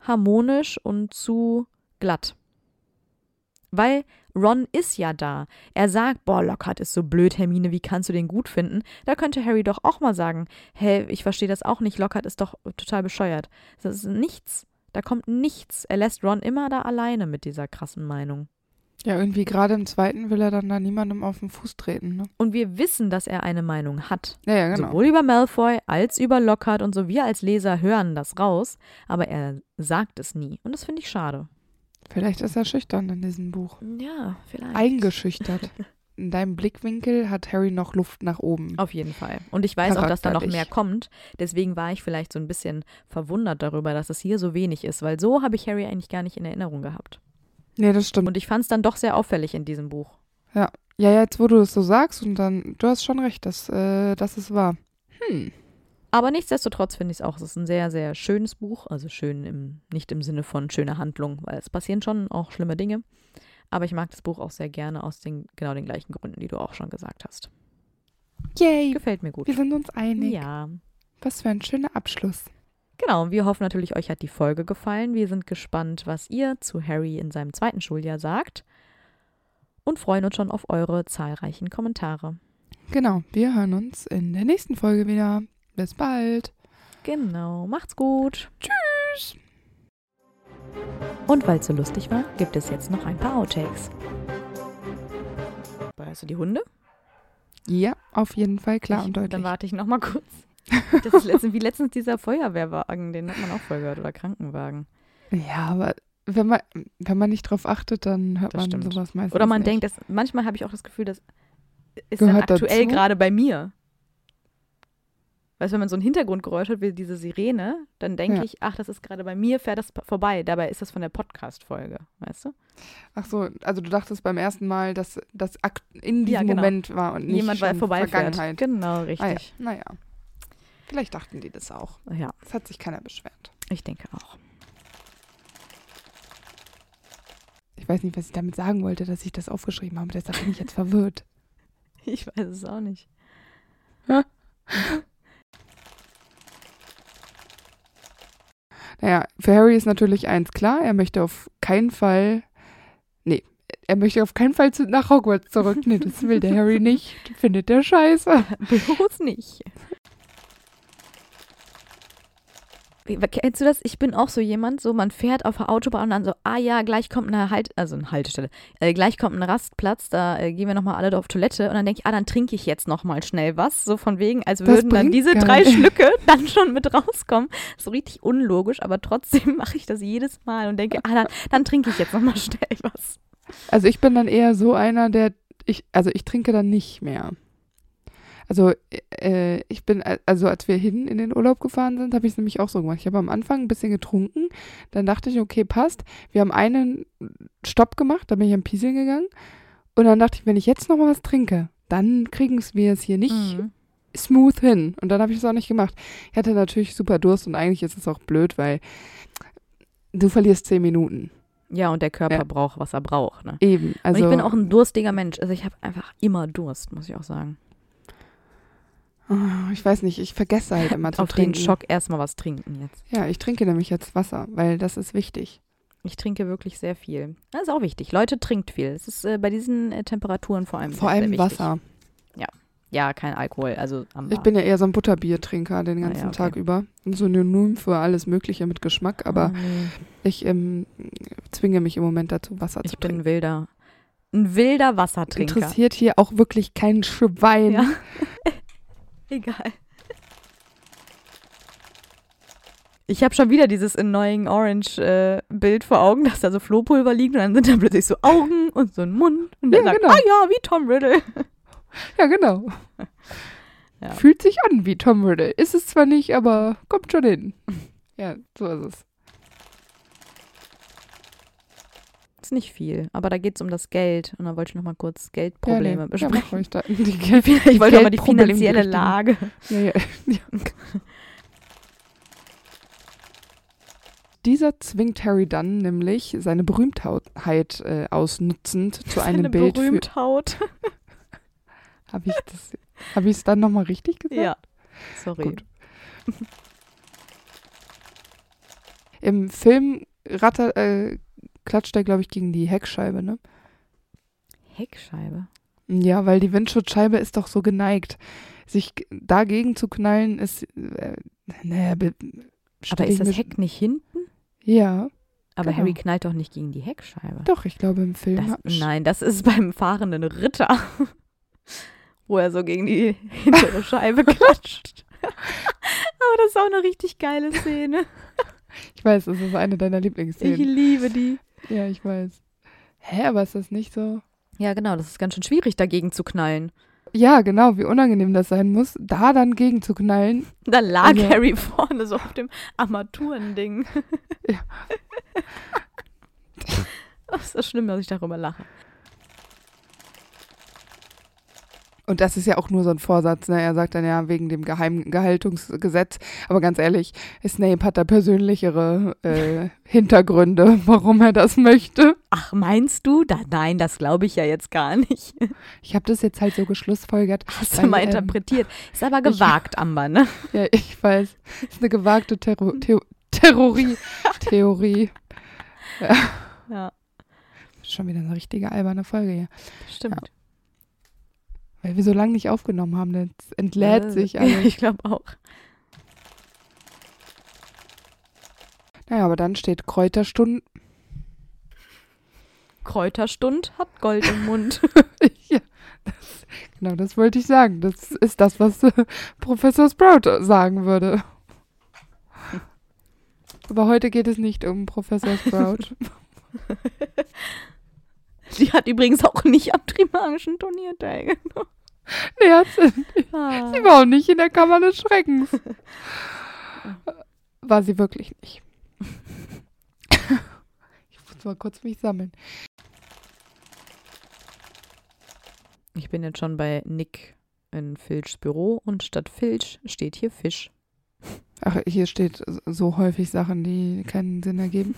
harmonisch und zu glatt. Weil Ron ist ja da. Er sagt, boah, Lockhart ist so blöd, Hermine, wie kannst du den gut finden? Da könnte Harry doch auch mal sagen, hey, ich verstehe das auch nicht, Lockhart ist doch total bescheuert. Das ist nichts. Da kommt nichts. Er lässt Ron immer da alleine mit dieser krassen Meinung. Ja, irgendwie gerade im zweiten will er dann da niemandem auf den Fuß treten. Ne? Und wir wissen, dass er eine Meinung hat. Ja, ja, genau. Sowohl über Malfoy als über Lockhart und so. Wir als Leser hören das raus, aber er sagt es nie. Und das finde ich schade. Vielleicht ist er schüchtern in diesem Buch. Ja, vielleicht. Eingeschüchtert. in deinem Blickwinkel hat Harry noch Luft nach oben. Auf jeden Fall. Und ich weiß auch, dass da noch mehr kommt. Deswegen war ich vielleicht so ein bisschen verwundert darüber, dass es hier so wenig ist, weil so habe ich Harry eigentlich gar nicht in Erinnerung gehabt. Nee, das stimmt. Und ich fand es dann doch sehr auffällig in diesem Buch. Ja. Ja, jetzt, wo du es so sagst, und dann, du hast schon recht, dass, äh, dass es war. Hm. Aber nichtsdestotrotz finde ich es auch, es ist ein sehr, sehr schönes Buch. Also schön im, nicht im Sinne von schöner Handlung, weil es passieren schon auch schlimme Dinge. Aber ich mag das Buch auch sehr gerne aus den genau den gleichen Gründen, die du auch schon gesagt hast. Yay! Gefällt mir gut. Wir sind uns einig. Ja. Was für ein schöner Abschluss. Genau, wir hoffen natürlich, euch hat die Folge gefallen. Wir sind gespannt, was ihr zu Harry in seinem zweiten Schuljahr sagt und freuen uns schon auf eure zahlreichen Kommentare. Genau, wir hören uns in der nächsten Folge wieder. Bis bald. Genau, macht's gut. Tschüss. Und weil es so lustig war, gibt es jetzt noch ein paar Outtakes. Weißt du die Hunde? Ja, auf jeden Fall, klar ich, und deutlich. Dann warte ich noch mal kurz. Das ist letztens, wie letztens dieser Feuerwehrwagen, den hat man auch voll gehört, oder Krankenwagen. Ja, aber wenn man, wenn man nicht drauf achtet, dann hört das man stimmt. sowas meistens Oder man nicht. denkt, dass, manchmal habe ich auch das Gefühl, das ist Gehört dann aktuell gerade bei mir. Weißt du, wenn man so ein Hintergrundgeräusch hat wie diese Sirene, dann denke ja. ich, ach, das ist gerade bei mir, fährt das vorbei. Dabei ist das von der Podcast-Folge, weißt du? Ach so, also du dachtest beim ersten Mal, dass das in diesem ja, genau. Moment war und nicht Jemand vorbei Vergangenheit. Genau, richtig. Ah, ja. Naja. Vielleicht dachten die das auch. Ja. Es hat sich keiner beschwert. Ich denke auch. Ich weiß nicht, was ich damit sagen wollte, dass ich das aufgeschrieben habe. Deshalb bin ich jetzt verwirrt. Ich weiß es auch nicht. naja, für Harry ist natürlich eins klar. Er möchte auf keinen Fall. Nee, er möchte auf keinen Fall nach Hogwarts zurück. Nee, das will der Harry nicht. Findet der scheiße. Bloß nicht. Wie- Kennst du das? Ich bin auch so jemand, so man fährt auf der Autobahn und dann so, ah ja, gleich kommt eine Halt, also eine Haltestelle, äh, gleich kommt ein Rastplatz, da äh, gehen wir nochmal alle auf Toilette und dann denke ich, ah, dann trinke ich jetzt nochmal schnell was, so von wegen, als würden dann diese drei nicht. Schlücke dann schon mit rauskommen. So richtig unlogisch, aber trotzdem mache ich das jedes Mal und denke, ah, dann, dann trinke ich jetzt nochmal schnell was. Also ich bin dann eher so einer, der ich, also ich trinke dann nicht mehr. Also äh, ich bin, also als wir hin in den Urlaub gefahren sind, habe ich es nämlich auch so gemacht. Ich habe am Anfang ein bisschen getrunken, dann dachte ich, okay, passt. Wir haben einen Stopp gemacht, dann bin ich am Pieseln gegangen und dann dachte ich, wenn ich jetzt noch mal was trinke, dann kriegen wir es hier nicht Mhm. smooth hin. Und dann habe ich es auch nicht gemacht. Ich hatte natürlich super Durst und eigentlich ist es auch blöd, weil du verlierst zehn Minuten. Ja, und der Körper Ja. braucht, was er braucht. Ne? Eben. Also und ich bin auch ein durstiger Mensch. Also ich habe einfach immer Durst, muss ich auch sagen. Ah, Ich weiß nicht, ich vergesse halt immer zu Auf trinken. den Schock erstmal was trinken jetzt. Ja, ich trinke nämlich jetzt Wasser, weil das ist wichtig. Ich trinke wirklich sehr viel. Das ist auch wichtig. Leute, trinkt viel. Es ist äh, bei diesen äh, Temperaturen vor allem Vor allem. Wasser. Ja, kein Alkohol. Also am Ich bin ja eher so ein Butterbiertrinker den Ah, ganzen ja, okay. Tag über. Ein Synonym für alles Mögliche mit Geschmack, aber nee. ich ähm, zwinge mich im Moment dazu, Wasser ich zu bin trinken. ein wilder, ein wilder Wassertrinker. Interessiert hier auch wirklich kein Schwein. Ja. Egal. Ich habe schon wieder dieses Annoying Orange äh, Bild vor Augen, dass da so Flohpulver liegt und dann sind da plötzlich so Augen und so ein Mund und Ja, sagt, genau. ah ja, wie Tom Riddle. Ja, genau. Ja. Fühlt sich an wie Tom Riddle. Ist es zwar nicht, aber kommt schon hin. Ja, so ist es. Ist nicht viel, aber da geht es um das Geld und da wollte ich noch mal kurz Geldprobleme ja, nee. besprechen. Ja, ruhig da. Die, ich wollte aber die finanzielle. Lage. Ja, ja. Dieser zwingt Harry dann nämlich seine Berühmtheit äh, ausnutzend zu einem Eine Bild für. Berühmthaut. Habe ich ich es dann nochmal richtig gesagt? Ja. Sorry. Gut. Im Film ratter, äh, klatscht er, glaube ich, gegen die Heckscheibe, ne? Heckscheibe. Ja, weil die Windschutzscheibe ist doch so geneigt. Sich dagegen zu knallen ist. Äh, naja, be- Aber ist ich das Heck nicht hinten? Ja, Aber Genau. Harry knallt doch nicht gegen die Heckscheibe. doch, ich glaube im Film. Das, nein, das ist beim fahrenden Ritter, wo er so gegen die hintere Scheibe klatscht. Aber das ist auch eine richtig geile Szene. Ich weiß, das ist eine deiner Ich Lieblingsszenen. liebe die. Ja, ich weiß. Hä, aber ist das nicht so? Ja, genau, das ist ganz schön schwierig, dagegen zu knallen. Ja, genau, wie unangenehm das sein muss, da dann gegen zu knallen. Da lag Also- Harry vorne so auf dem Armaturending. Ja. Das ist das schlimm, dass ich darüber lache. Und das ist ja auch nur so ein Vorsatz, ne? Er sagt dann ja wegen dem Geheimgehaltungsgesetz. Aber ganz ehrlich, Snape hat da persönlichere äh, Hintergründe, warum er das möchte. Ach, meinst du? Da, nein, das glaube ich ja jetzt gar nicht. Ich habe das jetzt halt so geschlussfolgert. Hast du mal ähm, interpretiert. Ist aber gewagt, Amber, ne? Ja, ich weiß. Ist eine gewagte Terro Theo Theorie. Theorie. Ja, Schon wieder eine richtige alberne Folge hier. stimmt. Weil wir so lange nicht aufgenommen haben, das entlädt Ja, sich ja, alles. Ich glaube auch. Naja, aber dann steht Kräuterstunden. Kräuterstund hat Gold im Mund. ja, das, genau, das wollte ich sagen. Das ist das, was äh, Professor Sprout sagen würde. Aber heute geht es nicht um Professor Sprout. Sie hat übrigens auch nicht am Trimagischen Turnier teilgenommen. Hat sie, Ah. sie war auch nicht in der Kammer des Schreckens. War sie wirklich nicht. Ich muss mal kurz mich sammeln. Ich bin jetzt schon bei Nick in Filchs Büro und statt Filch steht hier Fisch. Ach, hier steht so häufig Sachen, die keinen Sinn ergeben.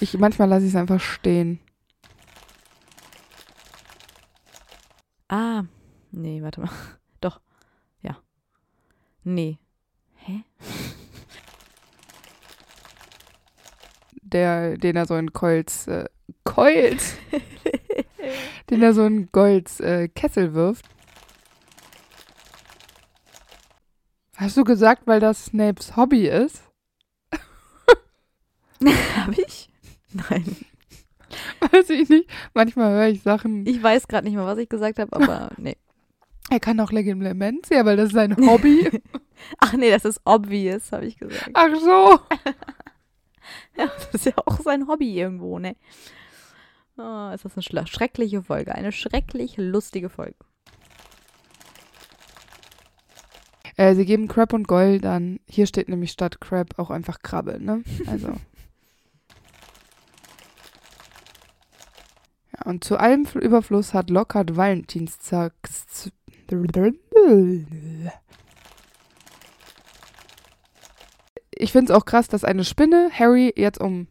Ich, manchmal lasse ich es einfach stehen. Ah, nee, warte mal. Doch. Ja. Nee. Hä? Der, den er so in Colts, äh, Colts, den er so in Golds äh, Kessel wirft. Hast du gesagt, weil das Snapes Hobby ist? Habe ich? Nein. Weiß ich nicht. Manchmal höre ich Sachen. Ich weiß gerade nicht mehr, was ich gesagt habe, aber nee. Er kann auch Legimentia, weil das ist sein Hobby. Ach nee, das ist obvious, habe ich gesagt. Ach so. Ja, das ist ja auch sein Hobby irgendwo, ne? Oh, ist das eine schreckliche Folge. Eine schrecklich lustige Folge. Äh, sie geben Crab und Gold dann. Hier steht nämlich statt Crab auch einfach Krabbe, ne? Also. ja, und zu allem Überfluss hat Lockhart Valentinstag. Ich finde es auch krass, dass eine Spinne Harry jetzt um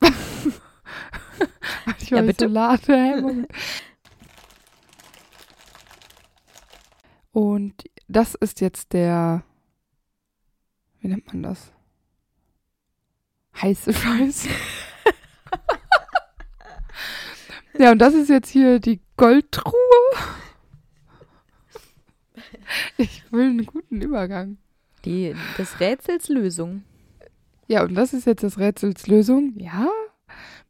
ich Ja, bitte. Isolate. Und das ist jetzt der, wie nennt man das? Heiße Scheiße. Ja, und das ist jetzt hier die Goldtruhe. Ich will einen guten Übergang. Die, des Rätsels Lösung. Ja, und das ist jetzt das Rätsels Lösung. Ja.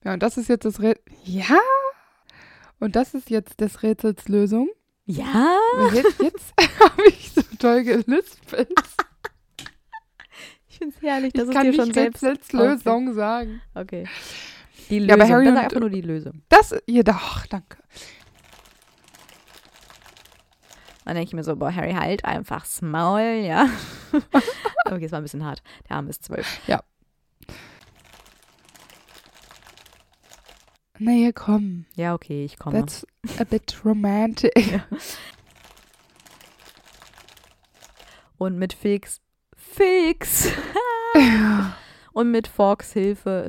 Ja, und das ist jetzt das Rätsel. Ja. Und das ist jetzt des Rätsels Lösung. Ja? Und jetzt, jetzt habe ich so toll gelispelt. Ich finde es herrlich, dass Ich es kann dir schon selbst. Rätsels Lösung sagen. Okay. Die Lösung. Ja, aber Harry und- sag einfach nur die Lösung. Das, ja, doch, danke. Dann denke ich mir so, boah, Harry, halt einfach's Maul, ja. okay, es war ein bisschen hart. Der Arm ist zwölf. Nee, komm. Ja, okay, ich komme. That's a bit romantic. Und mit Fix. Fix! Und mit Fox Hilfe.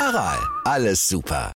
Aral, alles super.